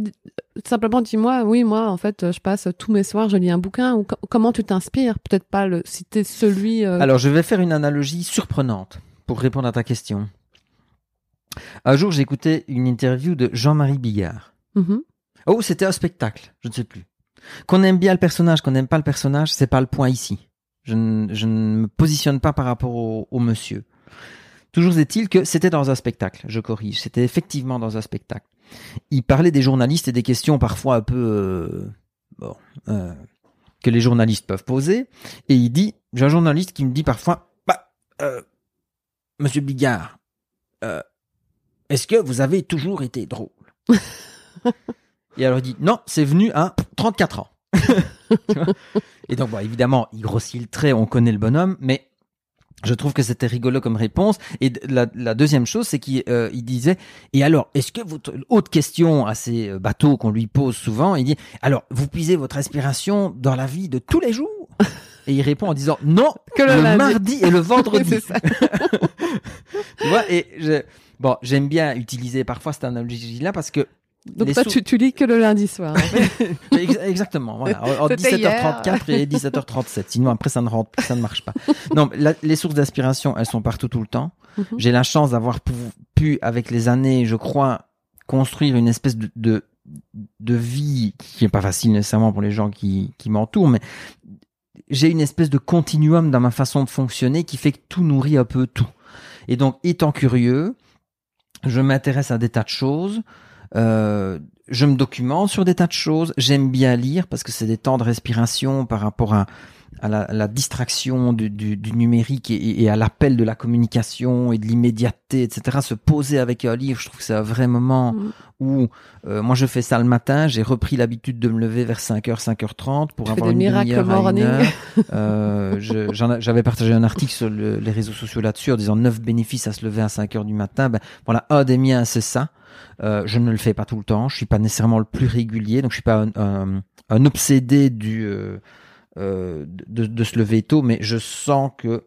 S1: simplement dis-moi, oui, moi, en fait, je passe tous mes soirs, je lis un bouquin, ou co- comment tu t'inspires? Peut-être pas le citer celui.
S2: Alors, je vais faire une analogie surprenante pour répondre à ta question. Un jour, écouté une interview de Jean-Marie Bigard.
S1: mhm.
S2: Oh, c'était un spectacle, je ne sais plus. Qu'on aime bien le personnage, qu'on n'aime pas le personnage, c'est pas le point ici. Je ne, je ne me positionne pas par rapport au, au monsieur. Toujours est-il que c'était dans un spectacle, je corrige, c'était effectivement dans un spectacle. Il parlait des journalistes et des questions parfois un peu euh, bon, euh, que les journalistes peuvent poser, et il dit, j'ai un journaliste qui me dit parfois, bah, euh, Monsieur Bigard, est-ce que vous avez toujours été drôle <laughs> et alors il dit non, c'est venu à 34 ans. <laughs> Et donc bon, évidemment, il grossit le trait, on connaît le bonhomme, mais je trouve que c'était rigolo comme réponse. Et la, la deuxième chose, c'est qu'il euh, il disait et alors, est-ce que votre autre question assez euh, bateau qu'on lui pose souvent, il dit alors vous puisez votre inspiration dans la vie de tous les jours? Et il répond en disant non,
S1: Que le
S2: le, mardi et le <laughs> vendredi. Tu vois Et je, bon, j'aime bien utiliser parfois cette analogie-là parce que
S1: Donc toi, tu, tu lis que le lundi soir. en fait. <laughs>
S2: Ex- Exactement, voilà. En- <laughs> Entre
S1: C'était
S2: 17h34 et 17h37. Sinon, après, ça ne rentre, ça ne marche pas. Non, la- les sources d'inspiration, elles sont partout tout le temps.
S1: Mhm.
S2: J'ai la chance d'avoir pu, pu, avec les années, je crois, construire une espèce de, de, de vie qui est pas facile nécessairement pour les gens qui, qui m'entourent, mais j'ai une espèce de continuum dans ma façon de fonctionner qui fait que tout nourrit un peu tout. Et donc, étant curieux, je m'intéresse à des tas de choses. Euh, je me documente sur des tas de choses. J'aime bien lire parce que c'est des temps de respiration par rapport à, à la, la distraction du, du, du numérique et, et, à l'appel de la communication et de l'immédiateté, etc., se poser avec un livre, je trouve que c'est un vrai moment
S1: Mm.
S2: où euh, moi je fais ça le matin, j'ai repris l'habitude de me lever vers 5h, 5h30 pour avoir une demi-heure. <laughs> Euh, J'avais partagé un article sur le- les réseaux sociaux là-dessus en disant 9 bénéfices à se lever à 5h du matin. Ben, voilà, un des miens c'est ça. Euh, je ne le fais pas tout le temps, je suis pas nécessairement le plus régulier, donc je suis pas un, un- un obsédé du euh, de, se lever tôt, mais je sens que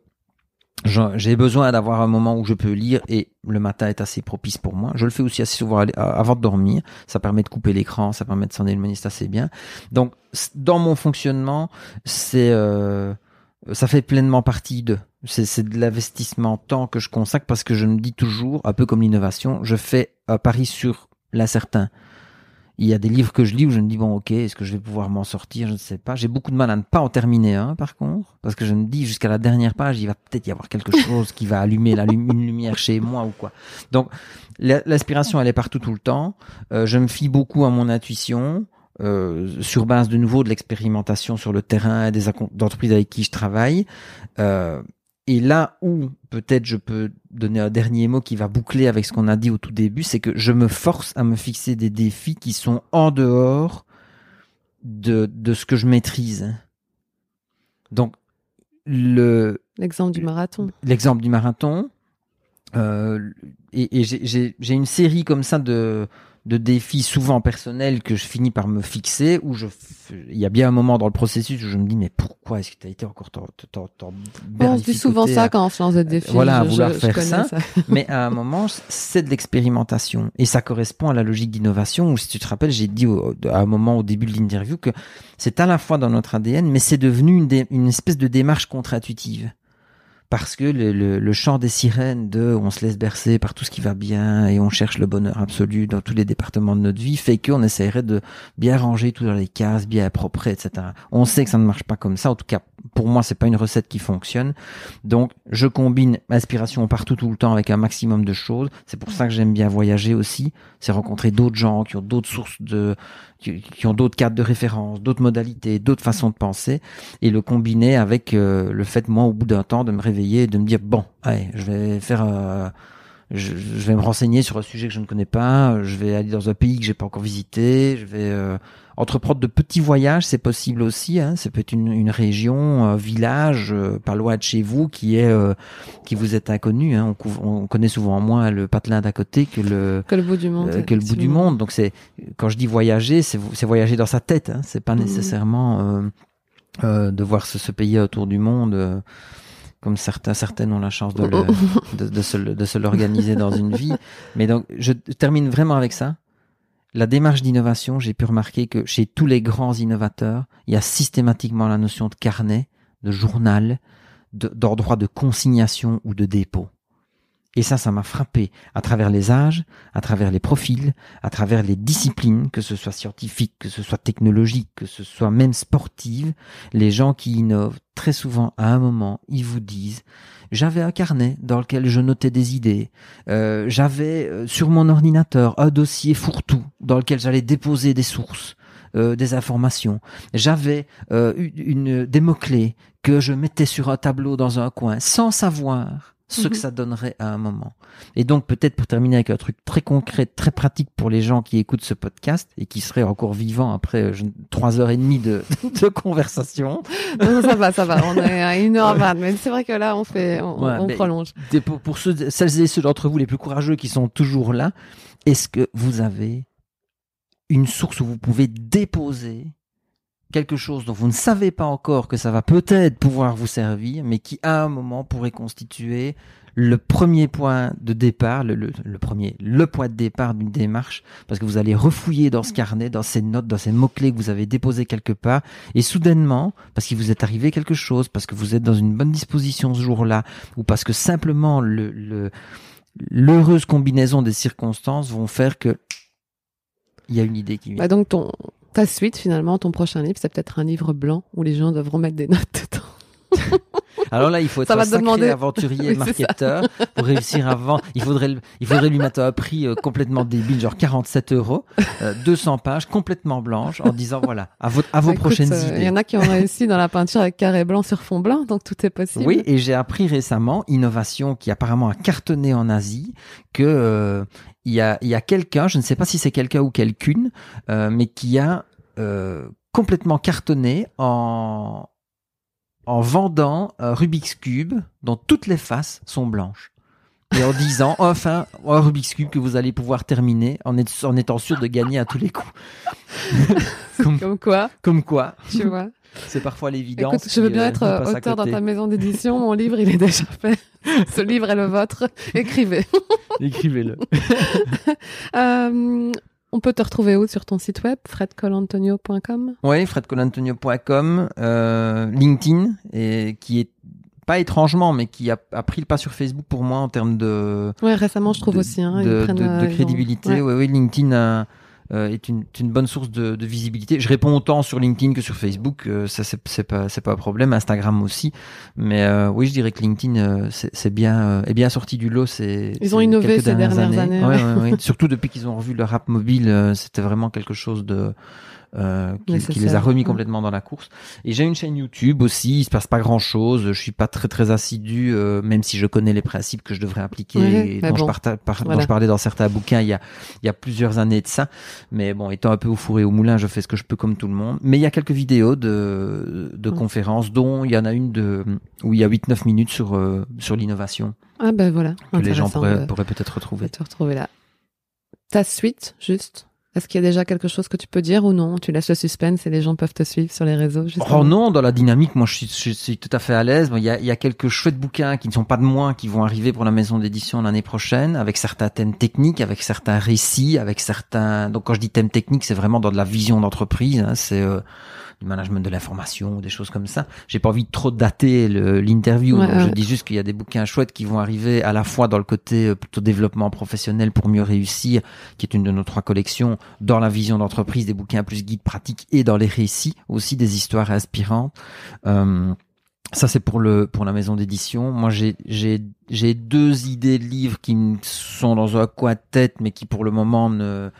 S2: j'ai besoin d'avoir un moment où je peux lire et le matin est assez propice pour moi. Je le fais aussi assez souvent avant de dormir. Ça permet de couper l'écran, ça permet de s'en éloigner, assez bien. Donc, dans mon fonctionnement, c'est euh, ça fait pleinement partie de. C'est de l'investissement temps que je consacre parce que je me dis toujours, un peu comme l'innovation, je fais un pari sur l'incertain. Il y a des livres que je lis où je me dis bon ok est-ce que je vais pouvoir m'en sortir? Je ne sais pas. J'ai beaucoup de mal à ne pas en terminer un par contre parce que je me dis jusqu'à la dernière page il va peut-être y avoir quelque <laughs> chose qui va allumer la une lumière chez moi ou quoi. Donc la- l'inspiration elle est partout tout le temps. Euh, je me fie beaucoup à mon intuition. Euh, sur base de nouveau de l'expérimentation sur le terrain et des entreprises avec qui je travaille. Euh, et là où peut-être je peux donner un dernier mot qui va boucler avec ce qu'on a dit au tout début, c'est que je me force à me fixer des défis qui sont en dehors de, de ce que je maîtrise. Donc, le,
S1: L'exemple du marathon.
S2: l'exemple du marathon, euh, et, et j'ai- j'ai j'ai une série comme ça de, de défis souvent personnels que je finis par me fixer, où je, il y a bien un moment dans le processus où je me dis, mais pourquoi est-ce que tu as été encore tant, tant, tant
S1: on se dit souvent ça quand on se lance des défis.
S2: voilà, à vouloir
S1: je- je
S2: faire ça. <laughs> mais à un moment, c'est de l'expérimentation. Et ça correspond à la logique d'innovation où, si tu te rappelles, j'ai dit au- à un moment au début de l'interview que c'est à la fois dans notre ADN, mais c'est devenu une, dé- une espèce de démarche contre-intuitive. Parce que le, le, chant des sirènes de on se laisse bercer par tout ce qui va bien et on cherche le bonheur absolu dans tous les départements de notre vie fait qu'on essaierait de bien ranger tout dans les cases, bien propre, etc. On sait que ça ne marche pas comme ça. En tout cas, pour moi, c'est pas une recette qui fonctionne. Donc, je combine inspiration partout tout le temps avec un maximum de choses. C'est pour ça que j'aime bien voyager aussi. C'est rencontrer d'autres gens qui ont d'autres sources de, qui, ont d'autres cadres de référence, d'autres modalités, d'autres façons de penser, et le combiner avec euh, le fait, moi, au bout d'un temps, de me réveiller et de me dire bon, allez, je vais faire. euh, je, je vais me renseigner sur un sujet que je ne connais pas, je vais aller dans un pays que j'ai pas encore visité, je vais euh, entreprendre de petits voyages, c'est possible aussi. Hein, ça peut être une, une région, un village, euh, pas loin de chez vous, qui est euh, qui vous est inconnu. Hein. On, couvre- on connaît souvent moins le patelin d'à côté que le
S1: Que le bout du monde.
S2: euh, que le bout du monde. Donc c'est quand je dis voyager, c'est vo- c'est voyager dans sa tête. Hein. C'est pas
S1: Mhm.
S2: nécessairement euh, euh, de voir se, se payer autour du monde. euh, comme certains, certaines ont la chance de, le, de, de se, de se l'organiser dans une vie. Mais donc, je termine vraiment avec ça. La démarche d'innovation, j'ai pu remarquer que chez tous les grands innovateurs, il y a systématiquement la notion de carnet, de journal, de- d'endroit de consignation ou de dépôt. Et ça, ça m'a frappé à travers les âges, à travers les profils, à travers les disciplines, que ce soit scientifique, que ce soit technologique, que ce soit même sportive. Les gens qui innovent, très souvent, à un moment, ils vous disent, j'avais un carnet dans lequel je notais des idées. Euh, j'avais euh, sur mon ordinateur un dossier fourre-tout dans lequel j'allais déposer des sources. euh, des informations. J'avais euh, une, une- des mots-clés que je mettais sur un tableau dans un coin sans savoir ce que
S1: Mhm.
S2: ça donnerait à un moment. Et donc peut-être pour terminer avec un truc très concret, très pratique pour les gens qui écoutent ce podcast et qui seraient encore vivants après euh, trois heures et demie de, <laughs> de conversation.
S1: Non, ça va, ça va. On est à 1h20. Mais c'est vrai que là, on fait, on,
S2: Ouais,
S1: on
S2: mais-
S1: prolonge.
S2: Pour, pour ceux, celles et ceux d'entre vous les plus courageux qui sont toujours là, est-ce que vous avez une source où vous pouvez déposer quelque chose dont vous ne savez pas encore que ça va peut-être pouvoir vous servir, mais qui à un moment pourrait constituer le premier point de départ, le, le- premier, le point de départ d'une démarche, parce que vous allez refouiller dans ce carnet, dans ces notes, dans ces mots-clés que vous avez déposés quelque part, et soudainement, parce qu'il vous est arrivé quelque chose, parce que vous êtes dans une bonne disposition ce jour-là, ou parce que simplement le, le- l'heureuse combinaison des circonstances vont faire que il y a une idée qui vient.
S1: Bah donc, ton, ta suite, finalement, ton prochain livre, c'est peut-être un livre blanc où les gens devront mettre des notes dedans. <laughs>
S2: Alors là, il faut être
S1: Ça va
S2: un sacré
S1: demander-
S2: aventurier, <laughs>
S1: Oui,
S2: marketeur pour réussir à vendre. Il faudrait, il faudrait lui mettre un prix euh, complètement débile, genre 47 euros, euh, 200 pages, complètement blanches, en disant voilà, à, vos- à vos
S1: Bah, écoute,
S2: prochaines
S1: euh,
S2: idées.
S1: Il y en a qui ont réussi dans la peinture avec carré blanc sur fond blanc, donc tout est possible.
S2: Oui, et j'ai appris récemment, innovation qui apparemment a cartonné en Asie, que euh, il y a, quelqu'un, je ne sais pas si c'est quelqu'un ou quelqu'une, euh, mais qui a euh, complètement cartonné en en vendant un Rubik's Cube dont toutes les faces sont blanches. Et en disant, enfin, un Rubik's Cube que vous allez pouvoir terminer en, est- en étant sûr de gagner à tous les coups. <laughs> comme,
S1: Comme quoi,
S2: comme quoi,
S1: tu vois.
S2: c'est parfois l'évidence.
S1: Je veux bien
S2: euh,
S1: être euh, auteur dans ta maison d'édition. Mon livre, il est déjà fait. <laughs> Ce livre est le vôtre. Écrivez. <laughs>
S2: Écrivez-le.
S1: Euh, on peut te retrouver où sur ton site web, fredcolantonio.com
S2: Oui, fredcolantonio.com, euh, LinkedIn, et qui est pas étrangement, mais qui a, a pris le pas sur Facebook pour moi en termes de,
S1: Ouais, récemment, je trouve
S2: de,
S1: aussi. Hein,
S2: de, de-
S1: euh,
S2: de
S1: ont-
S2: crédibilité.
S1: ouais.
S2: Oui, oui, LinkedIn a- euh, est, une, est une bonne source de, visibilité. Je réponds autant sur LinkedIn que sur Facebook, euh, ça c'est pas c'est pas un problème. Instagram aussi, mais euh, oui, je dirais que LinkedIn euh, c'est bien euh, est bien sorti du lot. C'est
S1: Ils ont innové ces dernières années,
S2: Ouais,
S1: ouais.
S2: ouais, ouais. <laughs> Surtout depuis qu'ils ont revu leur app mobile, euh, c'était vraiment quelque chose de euh, qui, qui les a remis complètement dans la course. Et j'ai une chaîne YouTube aussi. Il se passe pas grand chose. Je suis pas très très assidu, euh, même si je connais les principes que je devrais appliquer et dont, je dont parlais dans certains bouquins il y a il y a plusieurs années de ça. Mais bon, étant un peu au four et au moulin, je fais ce que je peux comme tout le monde. Mais il y a quelques vidéos de de conférences, dont il y en a une de où il y a 8-9 minutes sur euh, sur l'innovation
S1: Ah ben voilà.
S2: que les gens pourraient pourraient peut-être retrouver.
S1: te retrouver là. Ta suite, juste? Est-ce qu'il y a déjà quelque chose que tu peux dire ou non? Tu laisses le suspense et les gens peuvent te suivre sur les réseaux.
S2: Oh non, dans la dynamique, moi je suis, tout à fait à l'aise. Il y a, il y a quelques chouettes bouquins qui ne sont pas de moi qui vont arriver pour la maison d'édition l'année prochaine, avec certains thèmes techniques, avec certains récits, avec certains. Donc quand je dis thèmes techniques, c'est vraiment dans de la vision d'entreprise. hein, c'est euh, du management de l'information, des choses comme ça. J'ai pas envie de trop dater l'interview.
S1: Ouais,
S2: je dis juste qu'il y a des bouquins chouettes qui vont arriver à la fois dans le côté euh, plutôt développement professionnel pour mieux réussir, qui est une de nos trois collections, dans la vision d'entreprise, des bouquins plus guides pratiques et dans les récits aussi des histoires inspirantes. Euh, ça c'est pour le pour la maison d'édition. Moi j'ai j'ai j'ai deux idées de livres qui sont dans un coin de tête, mais qui pour le moment ne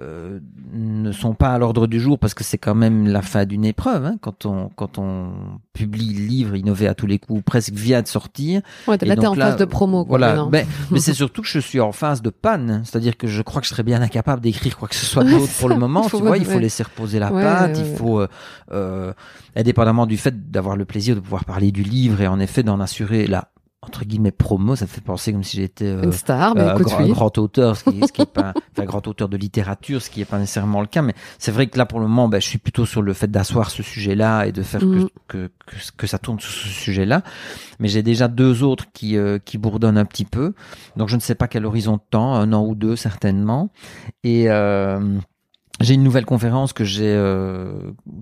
S2: euh, ne sont pas à l'ordre du jour parce que c'est quand même la fin d'une épreuve hein, quand on quand on publie le livre innové à tous les coups presque vient de sortir
S1: Ouais,
S2: Et
S1: là, t'es en phase de promo. Quoi,
S2: voilà
S1: maintenant.
S2: mais, mais c'est <laughs> surtout que je suis en phase de panne c'est-à-dire que je crois que je serais bien incapable d'écrire quoi que ce soit d'autre pour le moment
S1: Il faut-
S2: tu vois il faut
S1: ouais.
S2: laisser reposer la pâte il faut euh, euh, indépendamment du fait d'avoir le plaisir de pouvoir parler du livre et en effet d'en assurer la entre guillemets promo ça me fait penser comme si j'étais euh,
S1: Une star, mais
S2: euh,
S1: écoute,
S2: grand, un
S1: oui.
S2: grand auteur, ce qui, ce qui est <laughs> pas, enfin, grand auteur de littérature, ce qui est pas nécessairement le cas, mais c'est vrai que là pour le moment, ben, je suis plutôt sur le fait d'asseoir ce sujet-là et de faire que, que, que, que ça tourne sur ce sujet-là. Mais j'ai déjà deux autres qui, euh, qui bourdonnent un petit peu, donc je ne sais pas quel horizon de temps, un an ou deux certainement. Et euh, j'ai une nouvelle conférence que j'ai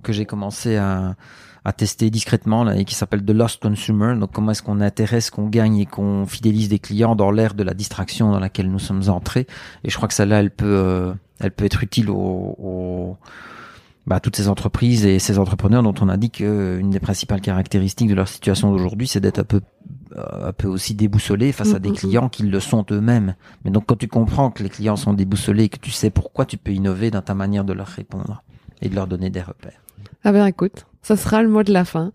S2: que j'ai commencé à à tester discrètement là, et qui s'appelle The Lost Consumer. Donc comment est-ce qu'on intéresse, qu'on gagne et qu'on fidélise des clients dans l'ère de la distraction dans laquelle nous sommes entrés. Et je crois que celle-là, elle peut, euh, elle peut être utile aux, aux- bah, toutes ces entreprises et ces entrepreneurs dont on a dit qu'une des principales caractéristiques de leur situation d'aujourd'hui, c'est d'être un peu, euh, un peu aussi déboussolé face à des
S1: Mm, mm,
S2: clients qui le sont eux-mêmes. Mais donc quand tu comprends que les clients sont déboussolés et que tu sais pourquoi, tu peux innover dans ta manière de leur répondre et de leur donner des repères.
S1: Ah ben écoute, ce sera le mot de la fin,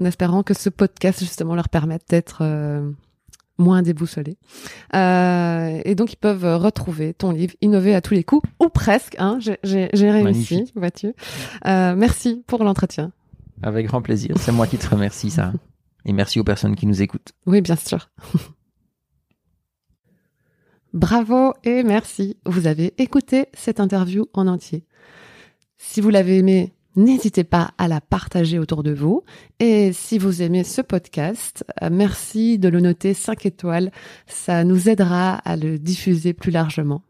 S1: en espérant que ce podcast justement leur permette d'être euh, moins déboussolés. Euh, et donc ils peuvent retrouver ton livre Innover à tous les coups, ou presque. Hein, j'ai- réussi, vois-tu. Euh, merci pour l'entretien.
S2: Avec grand plaisir. C'est moi qui te remercie, ça. Et merci aux personnes qui nous écoutent.
S1: Oui, bien sûr. <laughs> Bravo et merci. Vous avez écouté cette interview en entier. Si vous l'avez aimé, n'hésitez pas à la partager autour de vous. Et si vous aimez ce podcast, euh, merci de le noter 5 étoiles. Ça nous aidera à le diffuser plus largement.